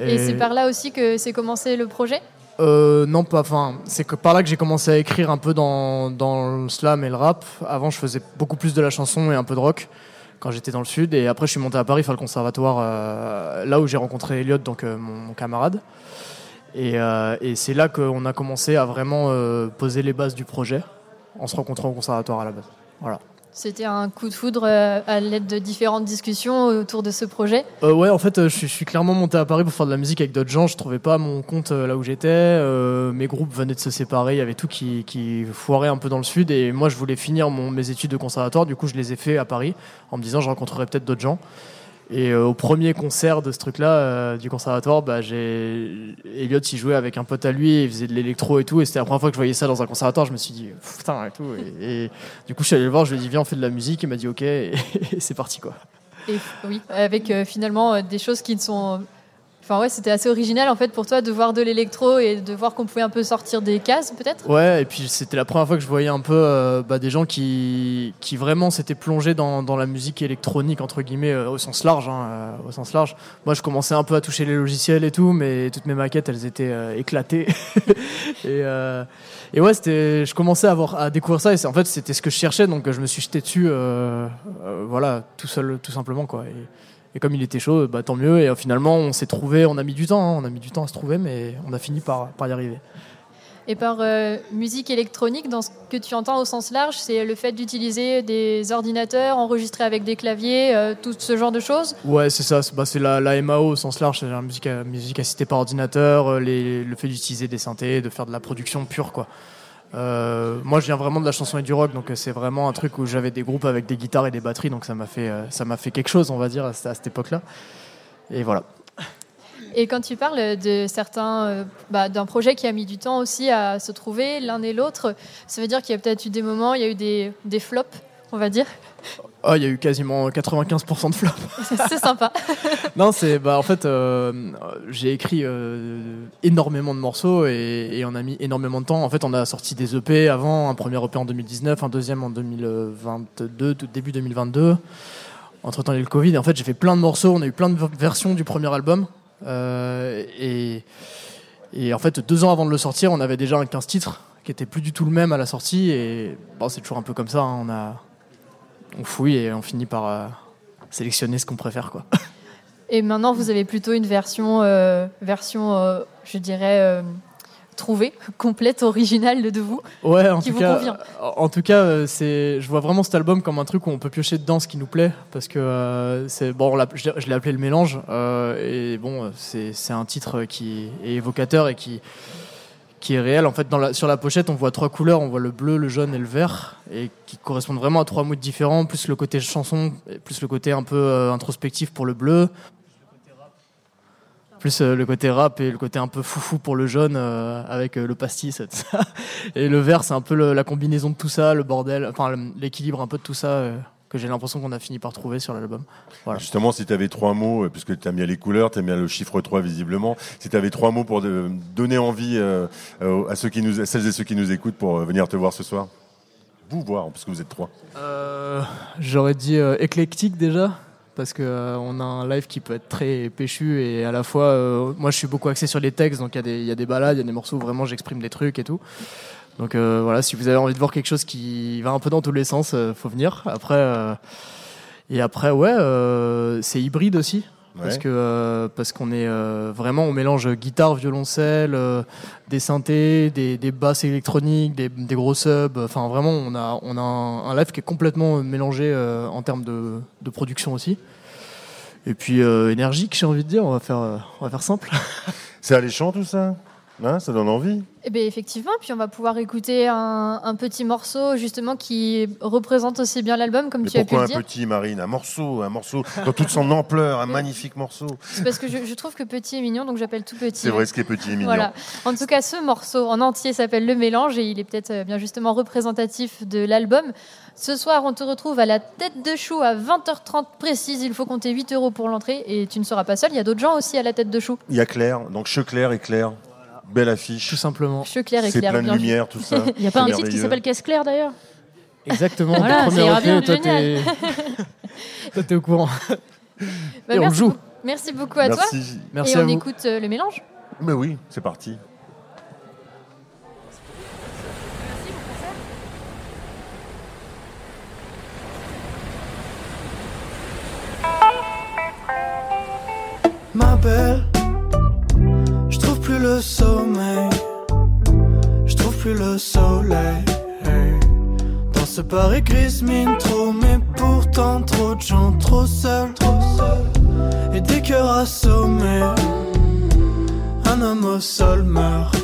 Et, c'est par là aussi que s'est commencé le projet? Euh, non, pas. Enfin, c'est que par là que j'ai commencé à écrire un peu dans, dans le slam et le rap. Avant, je faisais beaucoup plus de la chanson et un peu de rock quand j'étais dans le sud. Et après, je suis monté à Paris faire le conservatoire, euh, là où j'ai rencontré Elliot, donc euh, mon, mon camarade. Et, et c'est là qu'on a commencé à vraiment poser les bases du projet en se rencontrant au conservatoire à la base. Voilà. C'était un coup de foudre euh, à l'aide de différentes discussions autour de ce projet. Euh, ouais, en fait, euh, je suis- clairement monté à Paris pour faire de la musique avec d'autres gens. Je trouvais pas mon compte euh, là où j'étais. Euh, mes groupes venaient de se séparer. Il y avait tout qui, qui foirait un peu dans le sud. Et moi, je voulais finir mon, mes études de conservatoire. Du coup, je les ai fait à Paris en me disant je rencontrerai peut-être d'autres gens. Et euh, au premier concert de ce truc-là, euh, du conservatoire, bah, Elliot il jouait avec un pote à lui, il faisait de l'électro et tout, et c'était la première fois que je voyais ça dans un conservatoire. Je me suis dit putain et tout. Et, du coup, je suis allé le voir, je lui ai dit viens on fait de la musique, il m'a dit ok, et, c'est parti quoi. Et oui, avec euh, finalement des choses qui ne sont Enfin ouais, c'était assez original en fait pour toi de voir de l'électro et de voir qu'on pouvait un peu sortir des cases peut-être? Ouais, et puis c'était la première fois que je voyais un peu euh, bah, des gens qui, qui vraiment s'étaient plongés dans, dans la musique électronique, entre guillemets, euh, au sens large. hein, euh, au sens large. Moi, je commençais un peu à toucher les logiciels et tout, mais toutes mes maquettes, elles étaient éclatées. et, et ouais, c'était, je commençais à, avoir, à découvrir ça, et en fait, c'était ce que je cherchais, donc je me suis jeté dessus, voilà, tout seul, tout simplement, quoi. Et comme il était chaud, bah, tant mieux. Et euh, finalement, on s'est trouvé, on a mis du temps, hein, on a mis du temps à se trouver, mais on a fini par, par y arriver. Et par euh, musique électronique, dans ce que tu entends au sens large, c'est le fait d'utiliser des ordinateurs enregistrés avec des claviers, euh, tout ce genre de choses? Ouais, c'est ça. C'est bah, la, la MAO au sens large, c'est la musique, musique assistée par ordinateur, les- le fait d'utiliser des synthés, de faire de la production pure, quoi. Euh, moi, je viens vraiment de la chanson et du rock, donc euh, c'est vraiment un truc où j'avais des groupes avec des guitares et des batteries, donc ça m'a fait, euh, ça m'a fait quelque chose, on va dire, à, cette- époque-là. Et voilà. Et quand tu parles de certains, bah, d'un projet qui a mis du temps aussi à se trouver l'un et l'autre, ça veut dire qu'il y a peut-être eu des moments, il y a eu des, des flops, on va dire. Oh, il y a eu quasiment 95% de flop. c'est sympa. non, c'est bah en fait euh, j'ai écrit euh, énormément de morceaux et, et on a mis énormément de temps. En fait, on a sorti des EP avant, un premier EP en 2019, un deuxième en 2022, tout début 2022. Entre temps, il y a eu le Covid. Et en fait, j'ai fait plein de morceaux. On a eu plein de versions du premier album. Euh, et, et en fait, deux ans avant de le sortir, on avait déjà un 15 titres qui était plus du tout le même à la sortie. Et bon, c'est toujours un peu comme ça. hein. On a on fouille et on finit par euh, sélectionner ce qu'on préfère, quoi. Et maintenant, vous avez plutôt une version, euh, version euh, je dirais, trouvée, complète, originale de vous, Ouais, en qui tout vous cas, convient. en tout cas, c'est, je vois vraiment cet album comme un truc où on peut piocher dedans ce qui nous plaît, parce que c'est bon, je, l'ai- appelé le mélange, et bon, c'est, c'est un titre qui est évocateur et qui qui est réel. En fait, dans la, sur la pochette, on voit trois couleurs, on voit le bleu, le jaune et le vert, et qui correspondent vraiment à trois moods différents, plus le côté chanson, plus le côté un peu euh, introspectif pour le bleu, plus euh, le côté rap et le côté un peu foufou pour le jaune euh, avec le pastis et le vert, c'est un peu la combinaison de tout ça, le bordel, enfin l'équilibre un peu de tout ça que j'ai l'impression qu'on a fini par trouver sur l'album. Voilà. Justement, si tu avais trois mots, euh, puisque tu aimes bien les couleurs, tu aimes bien le chiffre 3 visiblement, si tu avais trois mots pour de- donner envie euh, euh, à, ceux qui nous, à celles et ceux qui nous écoutent pour euh, venir te voir ce soir Vous voir, parce que vous êtes trois. Euh, J'aurais dit euh, éclectique déjà. Parce que euh, on a un live qui peut être très péchu et à la fois, euh, moi je suis beaucoup axé sur les textes, donc il y, a des- il y a des balades, il y a des morceaux où vraiment j'exprime des trucs et tout. Donc euh, voilà, si vous avez envie de voir quelque chose qui va un peu dans tous les sens, euh, faut venir. Après, euh, et après ouais, euh, c'est hybride aussi. Parce que parce qu'on est vraiment on mélange guitare, violoncelle, des synthés, des, des basses électroniques, des, des gros subs. Enfin vraiment on a on a un, un live qui est complètement mélangé en termes de, de production aussi. Et puis énergique, j'ai envie de dire. On va faire on va faire simple. C'est alléchant tout ça? Hein, Ça donne envie Eh bien, effectivement, puis on va pouvoir écouter un, un petit morceau justement qui représente aussi bien l'album, comme Mais tu as pu pourquoi le un dire. petit, Marine? Un morceau, un morceau dans toute son ampleur, un magnifique morceau. C'est parce que je, je trouve que petit est mignon, donc j'appelle tout petit. C'est vrai, ce qui est petit est mignon. Voilà. En tout cas, ce morceau en entier s'appelle Le Mélange et il est peut-être euh, bien justement représentatif de l'album. Ce soir, on te retrouve à la tête de chou à 20h30 précise. Il faut compter 8 euros pour l'entrée et tu ne seras pas seul. Il y a d'autres gens aussi à la tête de chou. Il y a Claire, donc Che Claire et Claire. Belle affiche. Tout simplement. Che Claire et C'est plein de bien lumière, tout ça. Il n'y a pas un titre qui s'appelle Caisse Claire d'ailleurs Exactement. Voilà, Premier ça ira EP, bien, toi génial. t'es toi, t'es au courant. Bah, Et on merci, joue. beaucoup- merci beaucoup à toi. Merci. Merci et à on vous. écoute euh, le mélange. Mais oui, c'est parti. ma belle. Le sommeil. Je trouve plus le soleil. Dans ce Paris gris mine trop, mais pourtant trop de gens trop seuls. Et des cœurs assommés. Un homme au sol meurt.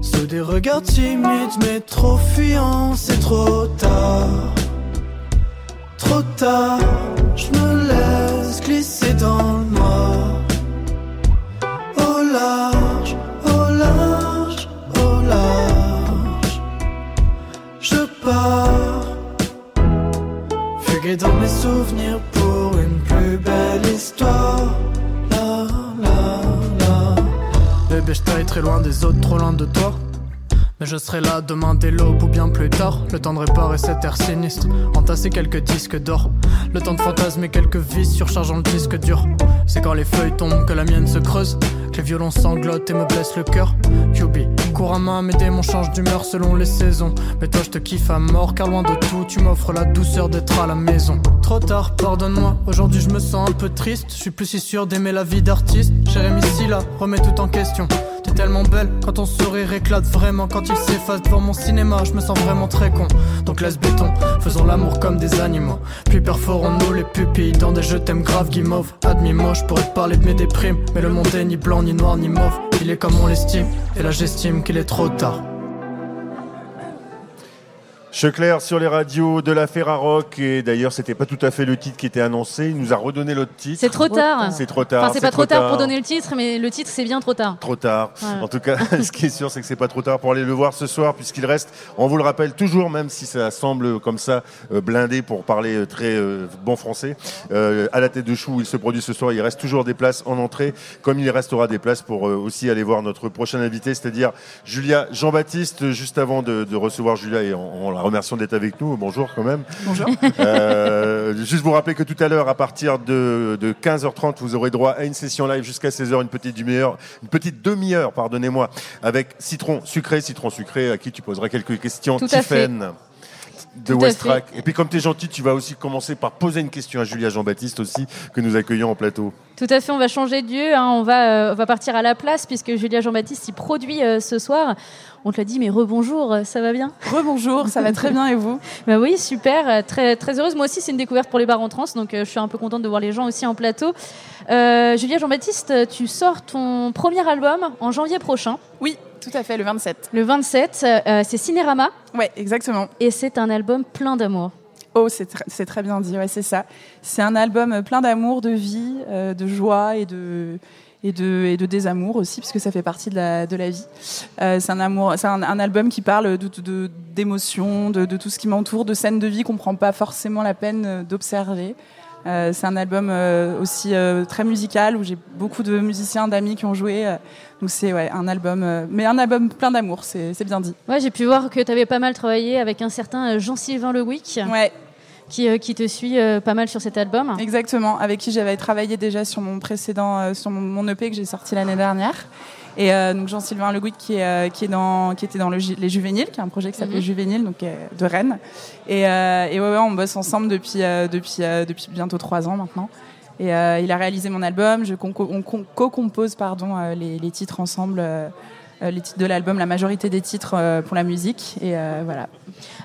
Sous des regards timides, mais trop fuyants, c'est trop tard. Trop tard, je me laisse glisser dans le noir. Marqué dans mes souvenirs pour une plus belle histoire. Bébé, je très loin des autres, trop loin de toi. Mais je serai là demain dès l'aube ou bien plus tard. Le temps de réparer cette air sinistre, entasser quelques disques d'or. Le temps de fantasmer quelques vis, surchargeant le disque dur. C'est quand les feuilles tombent que la mienne se creuse les violons sanglotent et me blessent le cœur. QB, cours à main, m'aider mon change d'humeur selon les saisons. Mais toi je te kiffe à mort, car loin de tout, tu m'offres la douceur d'être à la maison. Trop tard, pardonne-moi, aujourd'hui je me sens un peu triste. Je suis plus si sûr d'aimer la vie d'artiste. Jérémy Silla, remets tout en question. Tellement belle. Quand ton sourire éclate vraiment quand il s'efface devant mon cinéma je me sens vraiment très con. Donc laisse béton faisons l'amour comme des animaux. Puis perforons-nous les pupilles dans des je t'aime grave guimauve admis-moi je pourrais te parler de mes déprimes. Mais le monde est ni blanc ni noir ni mauve. Il est comme on l'estime et là j'estime qu'il est trop tard Checlair sur les radios de la Ferrarock et d'ailleurs c'était pas tout à fait le titre qui était annoncé, il nous a redonné l'autre titre. C'est trop tard. C'est trop tard. Enfin, c'est pas trop tard pour donner le titre, mais le titre, c'est bien trop tard. Trop tard. Voilà. En tout cas, ce qui est sûr, c'est que c'est pas trop tard pour aller le voir ce soir, puisqu'il reste, on vous le rappelle toujours, même si ça semble comme ça euh, blindé pour parler euh, très euh, bon français, euh, à la tête de chou, il se produit ce soir. Il reste toujours des places en entrée, comme il restera des places pour euh, aussi aller voir notre prochain invité, c'est-à-dire Julia Jean-Baptiste. Juste avant de, de recevoir Julia et en, en la remerciant d'être avec nous, bonjour quand même. Bonjour. Euh, juste vous rappeler que tout à l'heure, à partir de, de 15h30, vous aurez droit à une session live jusqu'à 16h, une petite demi-heure, une petite demi-heure, pardonnez-moi, avec Citron Sucré, Citron Sucré, à qui tu poseras quelques questions. Tout à fait. Tiffen de Westrack. Et puis comme tu es gentil, tu vas aussi commencer par poser une question à Julia Jean-Baptiste aussi, que nous accueillons en plateau. Tout à fait, on va changer de lieu, hein, on, va, euh, on va partir à la place puisque Julia Jean-Baptiste y produit euh, ce soir. On te l'a dit, mais rebonjour, euh, ça va bien? Rebonjour, ça va très bien et vous? Bah oui, super, euh, très, très heureuse. Moi aussi, c'est une découverte pour les bars en trans, donc euh, je suis un peu contente de voir les gens aussi en plateau. Euh, Julia Jean-Baptiste, tu sors ton premier album en janvier prochain. Oui, tout à fait, le 27. Le 27, euh, c'est Cinérama. Ouais, exactement. Et c'est un album plein d'amour. Oh, c'est tr- c'est très bien dit, ouais, c'est ça. C'est un album plein d'amour, de vie, euh, de joie et de, et, de, et de désamour aussi, parce que ça fait partie de la, de la vie. Euh, c'est un, amour, c'est un, un album qui parle de- de- d'émotions, de, de, tout ce qui m'entoure, de scènes de vie qu'on prend pas forcément la peine d'observer. Euh, c'est un album euh, aussi euh, très musical où j'ai beaucoup de musiciens, d'amis qui ont joué. donc c'est ouais, un album, euh, mais un album plein d'amour, c'est c'est bien dit. Ouais, j'ai pu voir que tu avais pas mal travaillé avec un certain euh, Jean-Sylvain Le Wick. Ouais. Qui, euh, qui te suit euh, pas mal sur cet album. Exactement, avec qui j'avais travaillé déjà sur mon précédent, euh, sur mon, mon EP que j'ai sorti l'année dernière. Et euh, donc Jean-Sylvain Le Gouit qui, est, euh, qui, est dans, qui était dans le, les Juvéniles, qui est un projet qui s'appelait Mhm. Juvénile, donc euh, de Rennes. Et, euh, et ouais, ouais, on bosse ensemble depuis, euh, depuis, euh, depuis bientôt trois ans maintenant. Et euh, il a réalisé mon album, je on co-compose pardon euh, les, les titres ensemble, les titres de l'album, la majorité des titres euh, pour la musique. Et euh, voilà.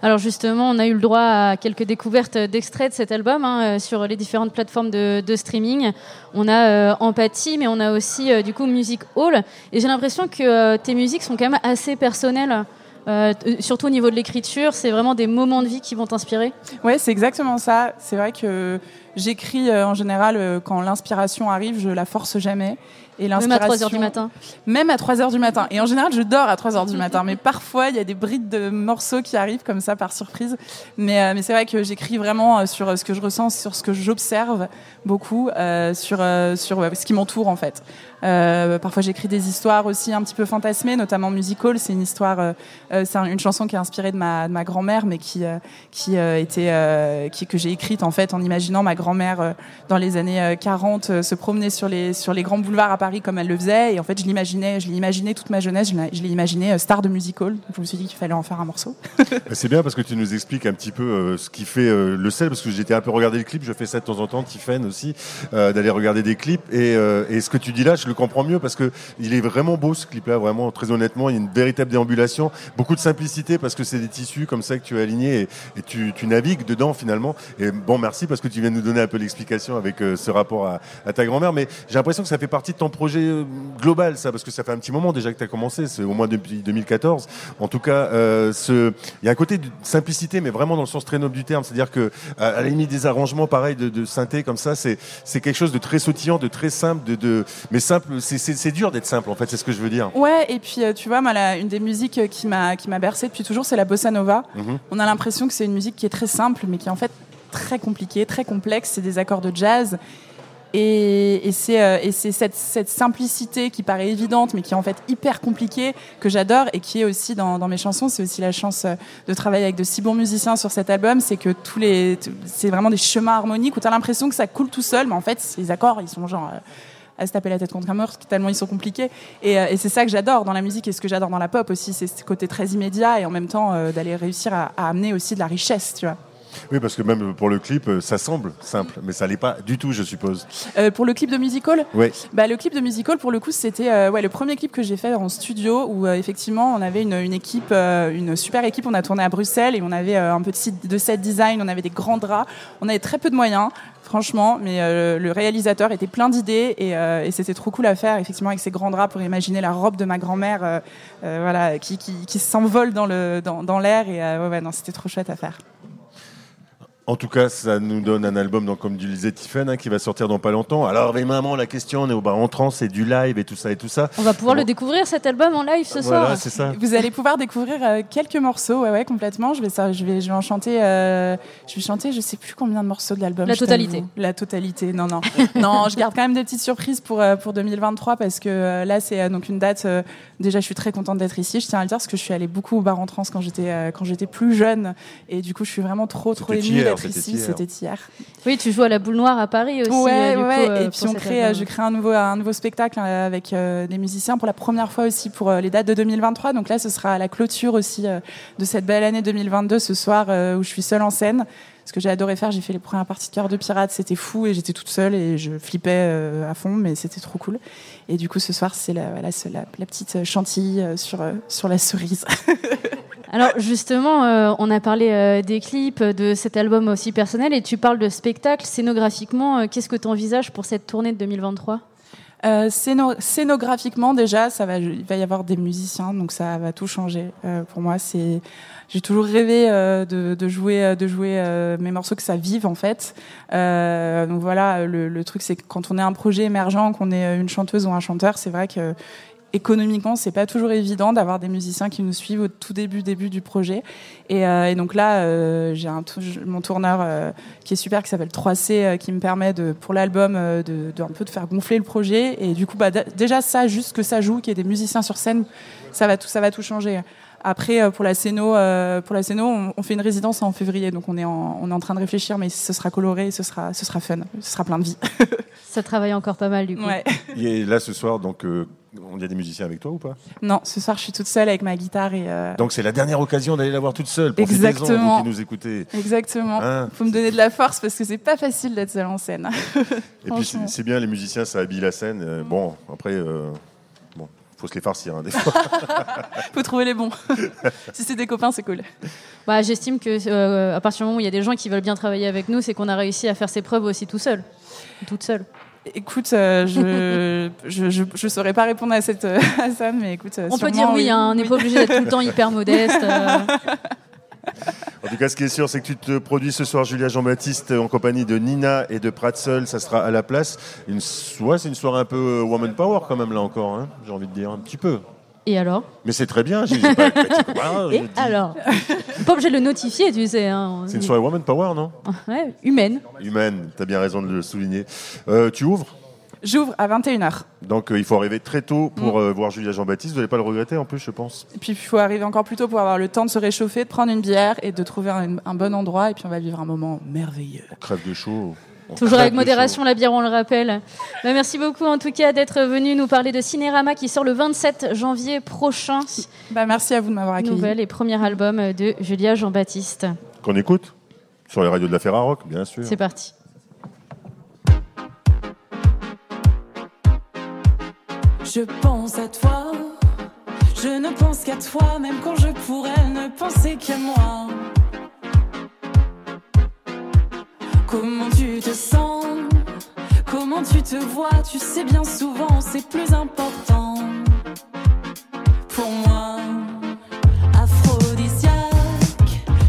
Alors justement, on a eu le droit à quelques découvertes d'extraits de cet album hein, euh, sur les différentes plateformes de, de streaming. On a euh, Empathie, mais on a aussi euh, du coup Music Hall. Et j'ai l'impression que euh, tes musiques sont quand même assez personnelles. Euh, surtout au niveau de l'écriture, c'est vraiment des moments de vie qui vont t'inspirer. Ouais, c'est exactement ça. C'est vrai que j'écris euh, en général euh, quand l'inspiration arrive, je la force jamais. Et Même à l'inspiration- 3 heures du matin. Même à 3 heures du matin. Et en général, je dors à 3 heures du matin. Mais parfois, il y a des brides de morceaux qui arrivent comme ça par surprise. Mais, euh, mais c'est vrai que j'écris vraiment euh, sur euh, ce que je ressens, sur ce que j'observe beaucoup, euh, sur, euh, sur ouais, ce qui m'entoure en fait. Euh, parfois, j'écris des histoires aussi un petit peu fantasmées, notamment Musical. C'est une histoire, euh, euh, c'est un- une chanson qui est inspirée de ma, grand-mère, mais qui, qui était, qui, que j'ai écrite en fait en imaginant ma grand-mère dans les années euh, 40 euh, se promener sur les, sur les grands boulevards à Paris comme elle le faisait. Et en fait, je l'imaginais, je l'ai imaginé toute ma jeunesse, je l'ai- imaginé star de musical. Je me suis dit qu'il fallait en faire un morceau. C'est bien parce que tu nous expliques un petit peu ce qui fait le sel, parce que j'étais un peu regardé le clip, je fais ça de temps en temps, Tiffen aussi, d'aller regarder des clips. Et, et ce que tu dis là, je le comprends mieux parce que il est vraiment beau ce clip-là, vraiment très honnêtement, il y a une véritable déambulation, beaucoup de simplicité parce que c'est des tissus comme ça que tu as alignés et, tu, navigues dedans finalement. Et bon, merci parce que tu viens nous donner un peu l'explication avec euh, ce rapport à, ta grand-mère, mais j'ai l'impression que ça fait partie de ton projet euh, global, ça, parce que ça fait un petit moment déjà que tu as commencé, c'est au moins depuis 2014. En tout cas, euh, il y a un côté de simplicité, mais vraiment dans le sens très noble du terme. C'est-à-dire que, à la limite des arrangements pareils de, de synthé comme ça, c'est c'est quelque chose de très sautillant, de très simple, de, de mais simple. C'est- dur d'être simple, en fait. C'est ce que je veux dire. Ouais, et puis euh, tu vois, moi, la- une des musiques euh, qui m'a qui m'a bercée depuis toujours, c'est la bossa nova. Mhm. On a l'impression que c'est une musique qui est très simple, mais qui est en fait très compliquée, très complexe. C'est des accords de jazz. Et, et c'est euh, cette, cette simplicité qui paraît évidente, mais qui est en fait hyper compliquée, que j'adore et qui est aussi dans, dans mes chansons. C'est aussi la chance de travailler avec de si bons musiciens sur cet album, c'est que tous les, c'est vraiment des chemins harmoniques où tu as l'impression que ça coule tout seul, mais en fait, les accords, ils sont genre. euh, à se taper la tête contre un mur, tellement ils sont compliqués. Et, euh, et c'est ça que j'adore dans la musique et ce que j'adore dans la pop aussi, c'est ce côté très immédiat et en même temps euh, d'aller réussir à, à amener aussi de la richesse, tu vois. Oui, parce que même pour le clip, euh, ça semble simple, mais ça l'est pas du tout, je suppose. Euh, pour le clip de Musical Oui. bah, Le clip de Musical, pour le coup, c'était euh, ouais, le premier clip que j'ai fait en studio où effectivement on avait une, une équipe, une super équipe. On a tourné à Bruxelles et on avait un petit de set design, on avait des grands draps, on avait très peu de moyens. Franchement, mais euh, le réalisateur était plein d'idées et, euh, et c'était trop cool à faire, effectivement, avec ces grands draps pour imaginer la robe de ma grand-mère, euh, voilà, qui, qui, s'envole dans dans, dans l'air et ouais, c'était trop chouette à faire. En tout cas, ça nous donne un album, donc, comme tu disais, Tiffen, hein, qui va sortir dans pas longtemps. Alors, évidemment, la question, on est au bar en trans, c'est du live et tout ça et tout ça. On va pouvoir le découvrir cet album en live ce Voilà, soir. c'est ça. Vous allez pouvoir découvrir euh, quelques morceaux, ouais, ouais, complètement. Je vais, ça, je vais, je vais en chanter. euh, je vais chanter, je sais plus combien de morceaux de l'album. La totalité. La totalité. Non, non, non. Je garde quand même des petites surprises pour euh, pour 2023 parce que euh, là, c'est euh, donc une date. euh, déjà, je suis très contente d'être ici. Je tiens à le dire parce que je suis allée beaucoup au bar en trans quand j'étais euh, quand j'étais plus jeune et du coup, je suis vraiment trop trop émue d'être c'était ici. hier. C'était hier. Oui, tu joues à la boule noire à Paris aussi. Ouais, euh, du ouais. coup, euh, et puis on crée, euh, je crée un nouveau, un nouveau spectacle avec euh, des musiciens pour la première fois aussi pour euh, les dates de 2023. Donc là, ce sera à la clôture aussi euh, de cette belle année 2022 ce soir euh, où je suis seule en scène. Ce que j'ai adoré faire, j'ai fait les premières parties de Cœur de Pirate, c'était fou et j'étais toute seule et je flippais euh, à fond, mais c'était trop cool. Et du coup, ce soir, c'est la, la, la petite chantilly sur, sur la cerise. Alors justement, euh, on a parlé euh, des clips, de cet album aussi personnel, et tu parles de spectacle. Scénographiquement, euh, qu'est-ce que tu envisages pour cette tournée de 2023 Euh, scéno- scénographiquement déjà, ça va, il va y avoir des musiciens, donc ça va tout changer. Euh, pour moi, c'est, j'ai toujours rêvé euh, de, jouer, euh, de jouer euh, mes morceaux que ça vive en fait. Euh, donc voilà, le, le truc c'est que quand on est un projet émergent, qu'on est une chanteuse ou un chanteur, c'est vrai que économiquement, c'est pas toujours évident d'avoir des musiciens qui nous suivent au tout début, début du projet. Et, euh, donc là, euh, j'ai mon tourneur euh, qui est super, qui s'appelle 3C, euh, qui me permet de, pour l'album, de, un peu de faire gonfler le projet. Et du coup, bah, déjà ça, juste que ça joue, qu'il y ait des musiciens sur scène, ça va tout, ça va tout changer. Après, euh, pour la scéno, euh, pour la scéno, on, on fait une résidence en février, donc on est en, on est en train de réfléchir, mais ce sera coloré, ce sera, ce sera fun, ce sera plein de vie. Ça travaille encore pas mal du coup. Ouais. Et là, ce soir, donc, euh, on y a des musiciens avec toi ou pas? Non, ce soir, je suis toute seule avec ma guitare et. euh, Donc, c'est la dernière occasion d'aller la voir toute seule. Profitez-en, Exactement. vous qui nous écoutez. Exactement. Hein? Faut me donner de la force parce que c'est pas facile d'être seule en scène. Et puis, c'est bien, les musiciens, ça habille la scène. Bon, après, euh, faut se les farcir, hein, des fois. Faut trouver les bons. si c'est des copains, c'est cool. Bah, J'estime que euh, à partir du moment où il y a des gens qui veulent bien travailler avec nous, c'est qu'on a réussi à faire ses preuves aussi tout seul, toute seule. Écoute, euh, je, je, je, je saurais pas répondre à, cette, euh, à ça, mais écoute. On peut dire oui, hein, on n'est oui. pas obligé d'être tout le temps hyper modeste. En tout cas, ce qui est sûr, c'est que tu te produis ce soir, Julia Jean-Baptiste, en compagnie de Nina et de Pratzel. Ça sera à la place. Une, so- ouais, c'est une soirée un peu euh, woman power, quand même, là encore. hein, j'ai envie de dire, un petit peu. Et alors? Mais c'est très bien. j'ai- j'ai pas- Voilà, je Et alors? Pas obligé de le notifier, tu sais. hein. C'est une soirée woman power, non? Ouais, humaine. Humaine, t'as bien raison de le souligner. Euh, tu ouvres? J'ouvre à 21h. donc euh, il faut arriver très tôt pour euh, voir Julia Jean-Baptiste. Vous n'allez pas le regretter en plus, je pense. Et puis, il faut arriver encore plus tôt pour avoir le temps de se réchauffer, de prendre une bière et de trouver un, un bon endroit. Et puis, on va vivre un moment merveilleux. On crève de chaud. On Toujours avec modération, la bière, on le rappelle. Bah, merci beaucoup en tout cas d'être venu nous parler de Cinérama qui sort le 27 janvier prochain. Bah, merci à vous de m'avoir accueilli. Nouvel et premier album de Julia Jean-Baptiste. Qu'on écoute sur les radios de la Ferrarock, bien sûr. C'est parti. Je pense à toi, je ne pense qu'à toi, même quand je pourrais ne penser qu'à moi. Comment tu te sens, comment tu te vois, tu sais bien souvent c'est plus important. Pour moi, aphrodisiaque,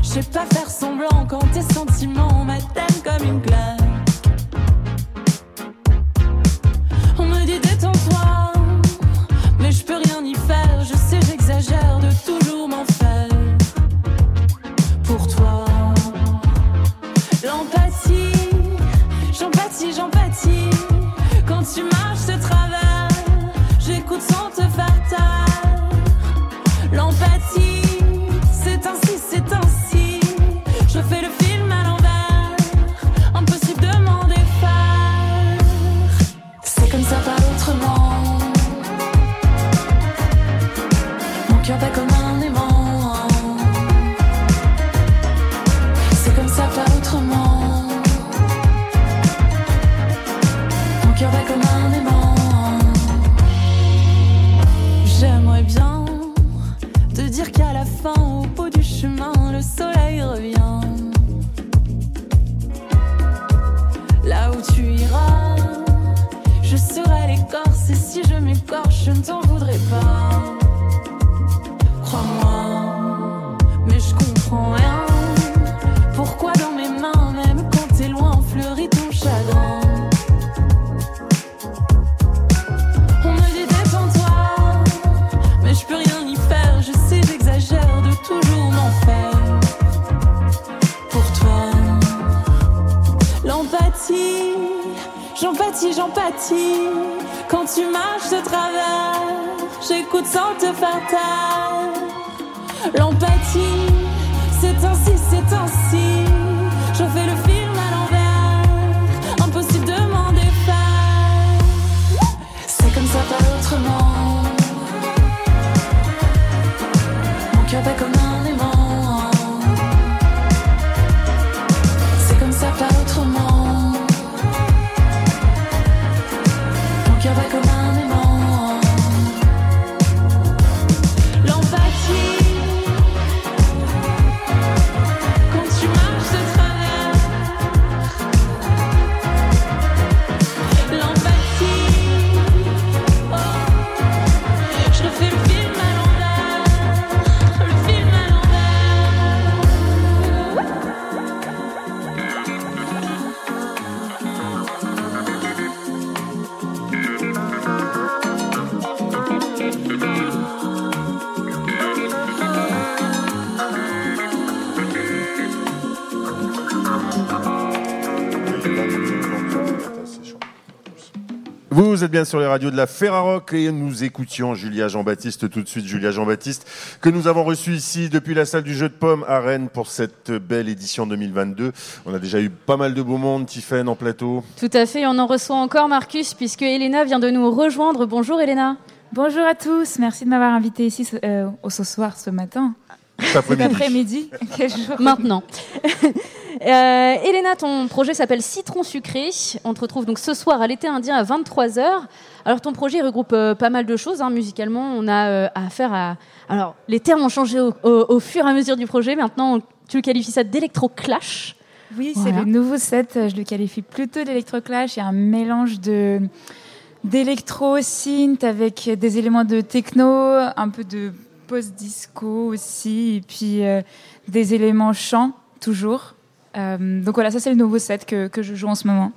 je sais pas faire semblant quand tes sentiments m'atteignent comme une claque. Vous êtes bien sur les radios de la Ferrarock et nous écoutions Julia Jean-Baptiste tout de suite. Julia Jean-Baptiste que nous avons reçu ici depuis la salle du jeu de pommes à Rennes pour cette belle édition 2022. On a déjà eu pas mal de beau monde, Tiffaine en plateau. Tout à fait, on en reçoit encore Marcus puisque Elena vient de nous rejoindre. Bonjour Elena. Bonjour à tous, merci de m'avoir invité ici euh, au ce soir, ce matin. Cet après-midi. Cet après-midi. Quel jour Maintenant. Euh, Elena, ton projet s'appelle Citron sucré. On te retrouve donc ce soir à l'été indien à 23h. Alors ton projet regroupe euh, pas mal de choses. hein. Musicalement, on a euh, affaire à... Alors les termes ont changé au, au- au fur et à mesure du projet. Maintenant, tu le qualifies ça d'électro-clash. Oui, Voilà. c'est le nouveau set. Je le qualifie plutôt d'électroclash. Il y a un mélange de d'électro synth avec des éléments de techno, un peu de post-disco aussi, et puis euh, des éléments chants toujours. Euh, donc voilà, ça c'est le nouveau set que, que je joue en ce moment.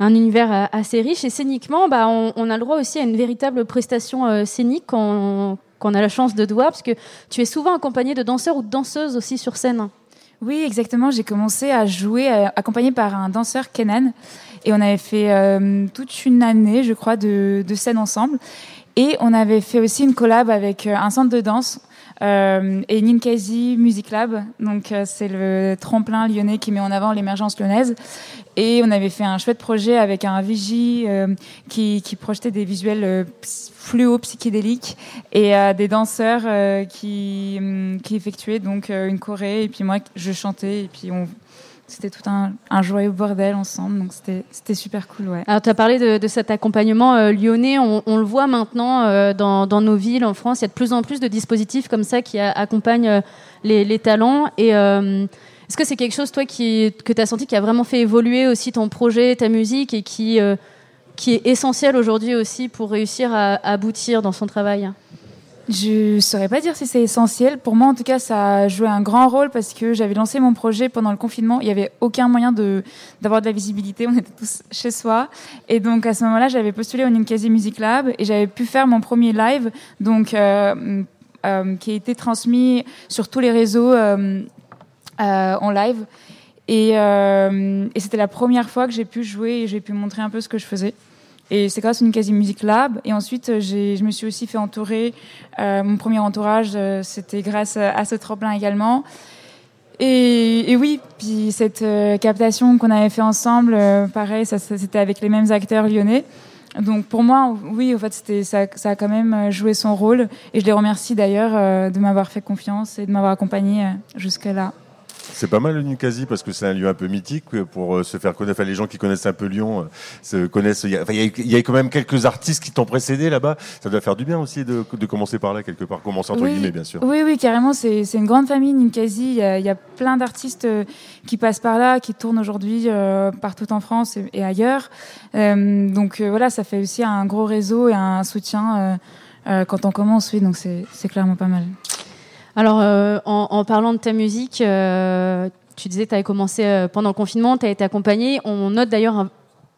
Un univers euh, assez riche et scéniquement, bah, on, on a le droit aussi à une véritable prestation euh, scénique quand on, quand on a la chance de te voir, parce que tu es souvent accompagné de danseurs ou de danseuses aussi sur scène. Oui, exactement. J'ai commencé à jouer euh, accompagné par un danseur Kenan et on avait fait euh, toute une année, je crois, de, de scènes ensemble. Et on avait fait aussi une collab avec euh, un centre de danse euh, et Ninkasi Music Lab. Donc euh, c'est le tremplin lyonnais qui met en avant l'émergence lyonnaise. Et on avait fait un chouette projet avec un VJ euh, qui, projetait des visuels fluo psychédéliques et des danseurs qui, hum, qui effectuaient donc une choré et puis moi je chantais et puis on c'était tout un, joyeux bordel ensemble donc c'était super cool. Alors, tu as parlé de, cet accompagnement euh, lyonnais. On, le voit maintenant euh, dans, nos villes en France. Il y a de plus en plus de dispositifs comme ça qui accompagnent euh, les, talents. Est-ce que c'est quelque chose, toi, qui, que tu as senti qui a vraiment fait évoluer aussi ton projet, ta musique et qui, qui est essentiel aujourd'hui aussi pour réussir à aboutir dans son travail? Je saurais pas dire si c'est essentiel. Pour moi, en tout cas, ça a joué un grand rôle parce que j'avais lancé mon projet pendant le confinement. Il y avait aucun moyen d'avoir de la visibilité. On était tous chez soi. Et donc, à ce moment-là, j'avais postulé au Ninkasi Music Lab et j'avais pu faire mon premier live, donc euh, euh, qui a été transmis sur tous les réseaux euh, en live. Et c'était la première fois que j'ai pu jouer et j'ai pu montrer un peu ce que je faisais. Et c'est grâce à une quasi Music Lab. Et ensuite, euh, je me suis aussi fait entourer. Euh, mon premier entourage, euh, c'était grâce à, ce tremplin également. Et, oui, puis cette captation qu'on avait fait ensemble, pareil, c'était avec les mêmes acteurs lyonnais. Donc pour moi, oui, en fait, ça, a quand même joué son rôle. Et je les remercie d'ailleurs de m'avoir fait confiance et de m'avoir accompagné euh, jusque-là. C'est pas mal le Ninkasi parce que c'est un lieu un peu mythique euh, pour euh, se faire connaître. Enfin, les gens qui connaissent un peu Lyon euh, se connaissent. Il y, a, enfin, il y a- il y a quand même quelques artistes qui t'ont précédé là-bas. Ça doit faire du bien aussi de, de commencer par là quelque part. Commencer entre Oui. guillemets, bien sûr. Oui, oui, carrément, c'est une grande famille, Ninkasi. Il y a, il y a plein d'artistes qui passent par là, qui tournent aujourd'hui euh, partout en France et, et ailleurs. Euh, donc euh, voilà, ça fait aussi un gros réseau et un soutien quand on commence, oui, donc c'est clairement pas mal. Alors, euh, en, parlant de ta musique, euh, tu disais que tu avais commencé euh, pendant le confinement, tu as été accompagné. On note d'ailleurs un-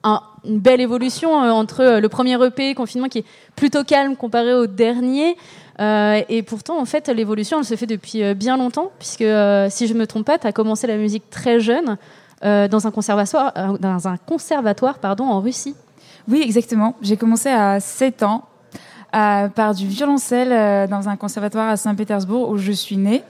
un- une belle évolution entre le premier EP, confinement, qui est plutôt calme comparé au dernier. Et pourtant, en fait, l'évolution, elle se fait depuis bien longtemps, puisque si je me trompe pas, tu as commencé la musique très jeune dans un conservatoire, dans un conservatoire pardon, en Russie. Oui, exactement. J'ai commencé à 7 ans à- par du violoncelle euh, dans un conservatoire à Saint-Pétersbourg où je suis née.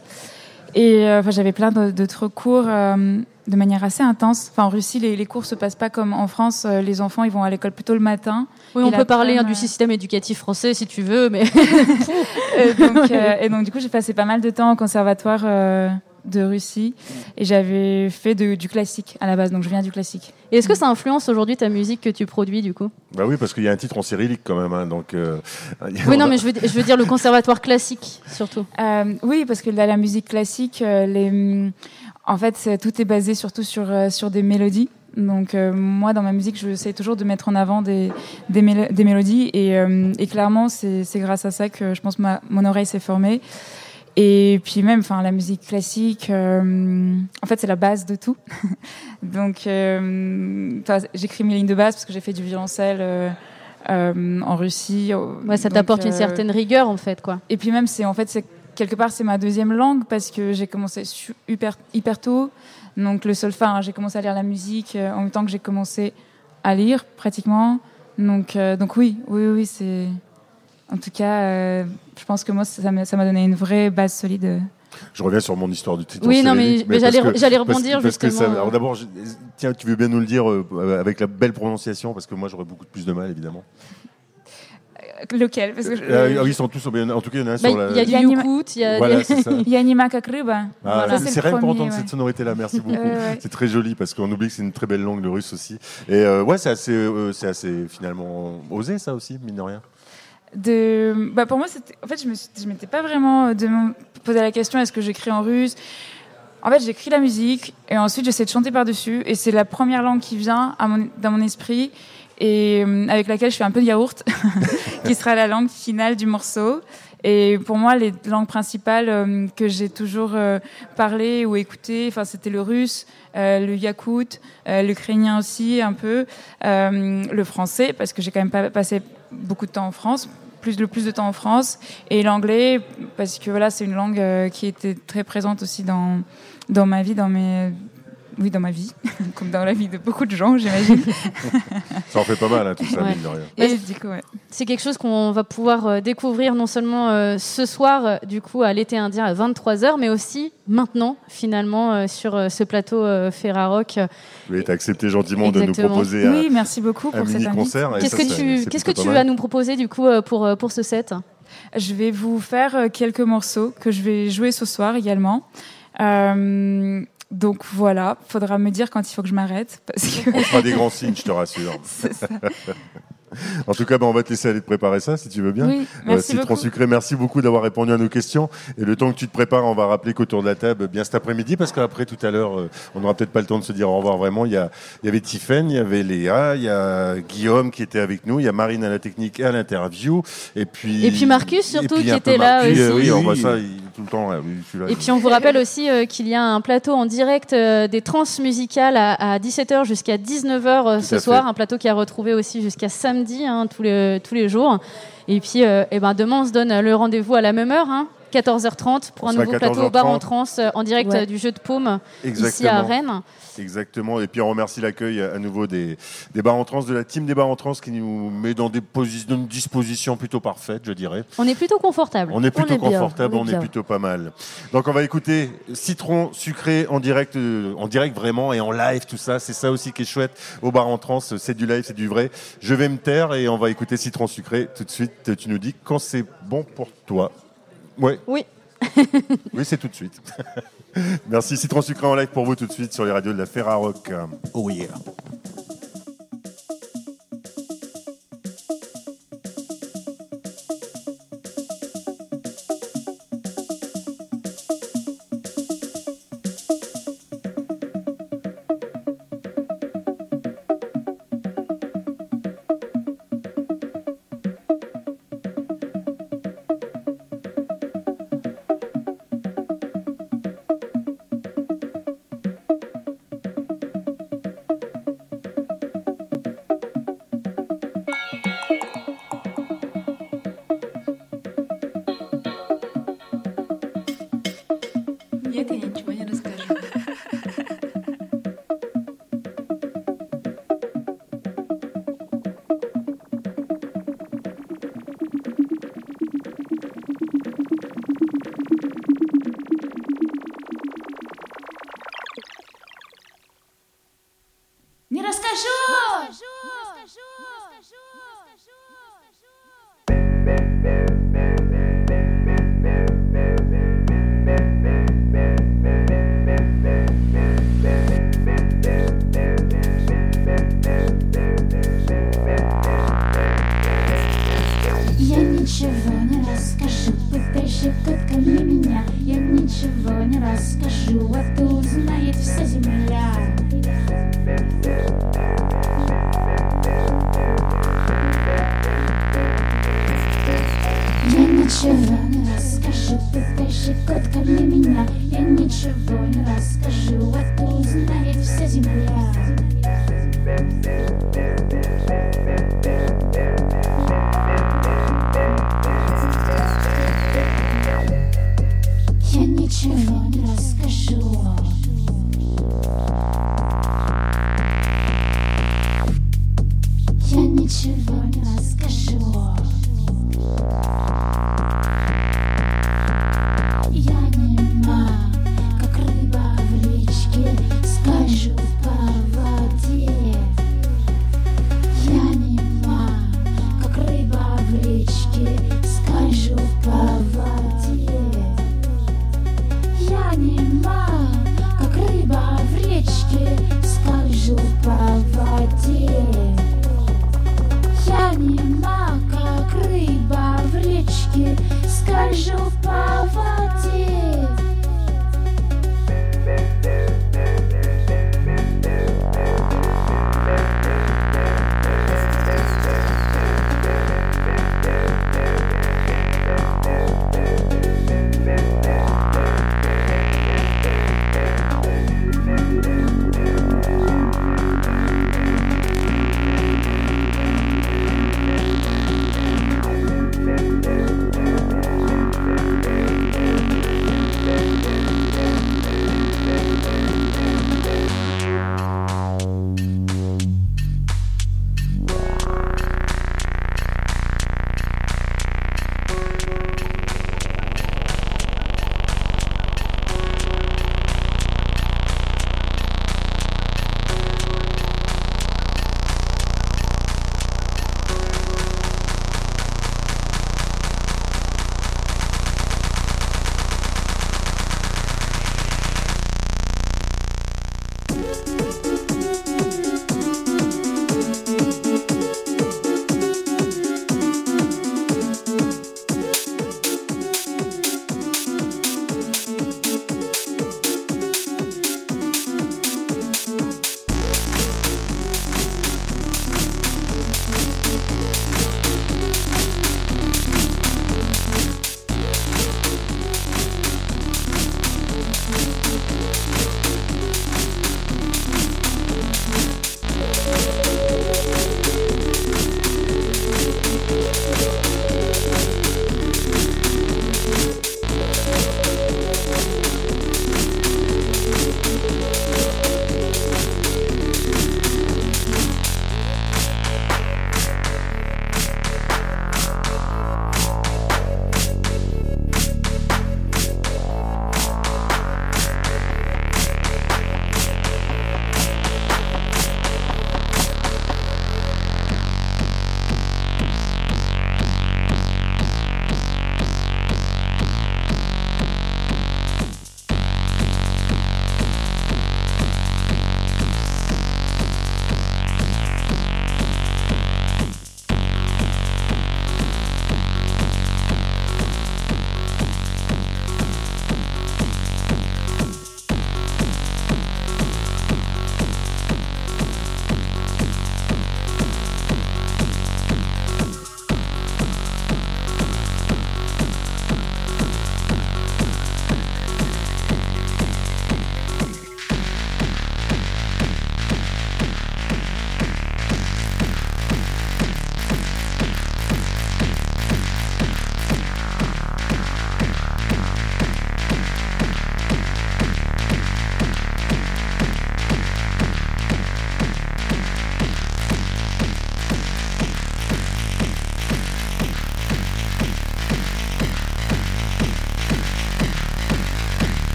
Et euh, enfin, j'avais plein d'autres cours euh, de manière assez intense. Enfin, en Russie, les, les cours se passent pas comme en France. Euh, les enfants, ils vont à l'école plutôt le matin. Oui, on peut parler hein, du système éducatif français si tu veux, mais. et, donc, euh, et donc, du coup, j'ai passé pas mal de temps au conservatoire euh, de Russie et j'avais fait de- du classique à la base. Donc, je viens du classique. Et est-ce que ça influence aujourd'hui ta musique que tu produis du coup? Bah oui, parce qu'il y a un titre en cyrillique quand même. hein, donc. euh, Oui, non, mais je veux, je veux dire le conservatoire classique surtout. Euh, oui, parce que dans la musique classique, euh, les, hum, en fait, tout est basé surtout sur, sur des mélodies. Donc euh, moi, dans ma musique, je j'essaie toujours de mettre en avant des, des, mélo- des mélodies. Et, euh, et clairement, c'est c'est grâce à ça que je pense que ma, mon oreille s'est formée. Et puis même, enfin, la musique classique, euh, en fait, c'est la base de tout. Donc, euh, j'écris mes lignes de base parce que j'ai fait du violoncelle euh, euh, en Russie. Ouais, ça t'apporte une euh, certaine rigueur en fait, quoi. et puis même, c'est en fait, c'est quelque part, c'est ma deuxième langue parce que j'ai commencé hyper, hyper tôt. Donc le solfa, hein, j'ai commencé à lire la musique euh, en même temps que j'ai commencé à lire pratiquement. Donc, euh, donc oui, oui, oui, c'est. En tout cas, euh, je pense que moi, ça m'a donné une vraie base solide. Je reviens sur mon histoire du titre. Oui, non, mais- j'allais- parce- rebondir, parce que ça- justement. alors d'abord, tiens, tu veux bien nous le dire euh, avec la belle prononciation, parce que moi j'aurais beaucoup plus de mal, évidemment. Lequel? Parce que je- Euh, ah oui, ils sont tous. En tout cas, il y en a un Bah, sur la. il y a du Yukut, il y a Voilà, c'est Kakryba. Ah, c'est rien pour entendre ouais. cette sonorité-là, merci beaucoup. Ouais. C'est très joli parce qu'on oublie que c'est une très belle langue, le russe aussi. Et euh, ouais, c'est assez, euh, c'est assez finalement osé ça aussi, mine de rien. Bah pour moi en fait je me suis- je m'étais pas vraiment euh, de- posé la question est-ce que j'écris en russe? En fait j'écris la musique et ensuite j'essaie de chanter par dessus et c'est la première langue qui vient dans mon esprit et euh, avec laquelle je fais un peu de yaourt qui sera la langue finale du morceau. Et pour moi les langues principales euh, que j'ai toujours parlé ou écouté enfin c'était le russe le yakout l'ukrainien aussi un peu le français parce que j'ai quand même pas passé beaucoup de temps en France le plus de temps en France. Et l'anglais parce que voilà c'est une langue euh, qui était très présente aussi dans dans ma vie dans mes oui dans ma vie comme dans la vie de beaucoup de gens j'imagine Ça en fait pas mal, hein, tout ça, Ouais. mine de rien. ouais. C'est quelque chose qu'on va pouvoir euh, découvrir non seulement euh, ce soir, euh, du coup, à l'été indien à 23h, mais aussi maintenant, finalement, euh, sur ce plateau euh, Ferrarock. Oui, t'as accepté gentiment de nous proposer Oui, un, merci beaucoup un pour cette mini-concert. et Qu'est-ce que tu, que tu pas vas nous proposer, du coup, pour, pour ce set Je vais vous faire quelques morceaux que je vais jouer ce soir également. Euh, donc voilà, faudra me dire quand il faut que je m'arrête. Parce que... On fera des grands signes, je te rassure. C'est ça. En tout cas, ben, on va te laisser aller te préparer ça, si tu veux bien. Oui, merci Citron beaucoup. Sucré, merci beaucoup d'avoir répondu à nos questions. Et le temps que tu te prépares, on va rappeler qu'autour de la table, bien cet après-midi, parce qu'après, tout à l'heure, euh, on n'aura peut-être pas le temps de se dire au revoir vraiment. Il y, a, il y avait Tiffaine, il y avait Léa, il y a Guillaume qui était avec nous, il y a Marine à la technique et à l'interview. Et puis, Et puis Marcus, surtout, puis qui était là aussi. euh, Oui, on voit ça il- tout le temps. là. Et puis on vous rappelle aussi euh, qu'il y a un plateau en direct euh, des trans musicales à, à 17h jusqu'à 19h euh, ce soir, fait. un plateau qui a retrouvé aussi jusqu'à samedi hein, tous, les, tous les jours. Et puis euh, eh ben, demain on se donne le rendez-vous à la même heure, hein, 14h30 pour On un nouveau plateau au bar en 14h30. trans euh, en direct Ouais. euh, du jeu de paume ici à Rennes. Exactement. Et puis on remercie l'accueil à nouveau des, des bars en trans, de la team des bars en trans qui nous met dans des une disposition plutôt parfaite, je dirais. On est plutôt confortable. On est plutôt est bien, confortable, on est on est, plutôt pas mal. Donc on va écouter Citron sucré en direct, euh, en direct vraiment et en live tout ça. C'est ça aussi qui est chouette au bar en trans. C'est du live, c'est du vrai. Je vais me taire et on va écouter Citron sucré tout de suite. Tu nous dis quand c'est bon pour toi. Ouais. Oui. Oui, c'est tout de suite. Merci Citron Sucré en live pour vous tout de suite sur les radios de la Ferrarock. Oh yeah.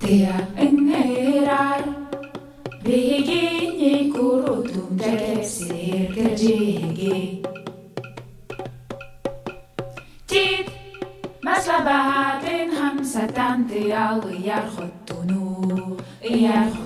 Tea en erar Vihigini kurutum tekesir kerjigi Tid maslabahatin hamsatan tiyalu yarkhutunu Yarkhutunu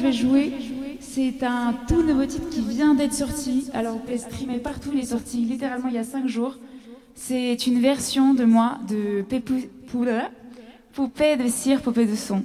je vais jouer, c'est un tout nouveau titre qui vient d'être sorti. Alors, vous pouvez streamer partout, il est sorti littéralement il y a 5 jours. C'est une version de moi de Poupée de cire, Poupée de son.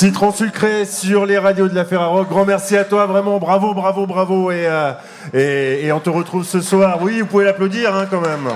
Citron sucré sur les radios de la Ferrarock. Grand merci à toi, vraiment bravo, bravo, bravo. Et, euh, et, et on te retrouve ce soir. Oui, vous pouvez l'applaudir hein, quand même.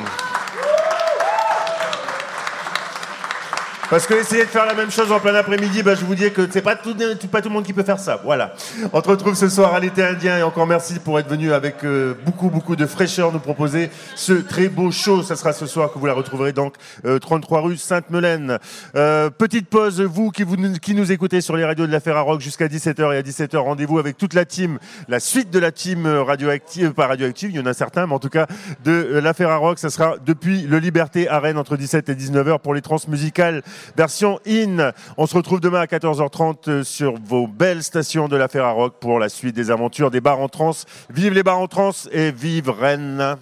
Parce que essayer de faire la même chose en plein après-midi, bah, je vous dis que c'est pas tout, pas tout le monde qui peut faire ça. Voilà. On te retrouve ce soir à l'été indien et encore merci pour être venu avec euh, beaucoup, beaucoup de fraîcheur nous proposer ce très beau show. Ça sera ce soir que vous la retrouverez donc euh, 33 rue Sainte-Melaine. Euh, petite pause, vous qui, vous qui nous écoutez sur les radios de la Ferrarock jusqu'à 17h et à 17h, rendez-vous avec toute la team, la suite de la team euh, radioactive, pas radioactive, il y en a certains, mais en tout cas de euh, la Ferrarock. Ça sera depuis le Liberté à Rennes entre 17 et 19h pour les transmusicales version in. On se retrouve demain à 14h30 euh, sur vos belles stations de la Ferrarock pour la suite des aventures des bars en trance. Vive les bars en trance et vive Rennes.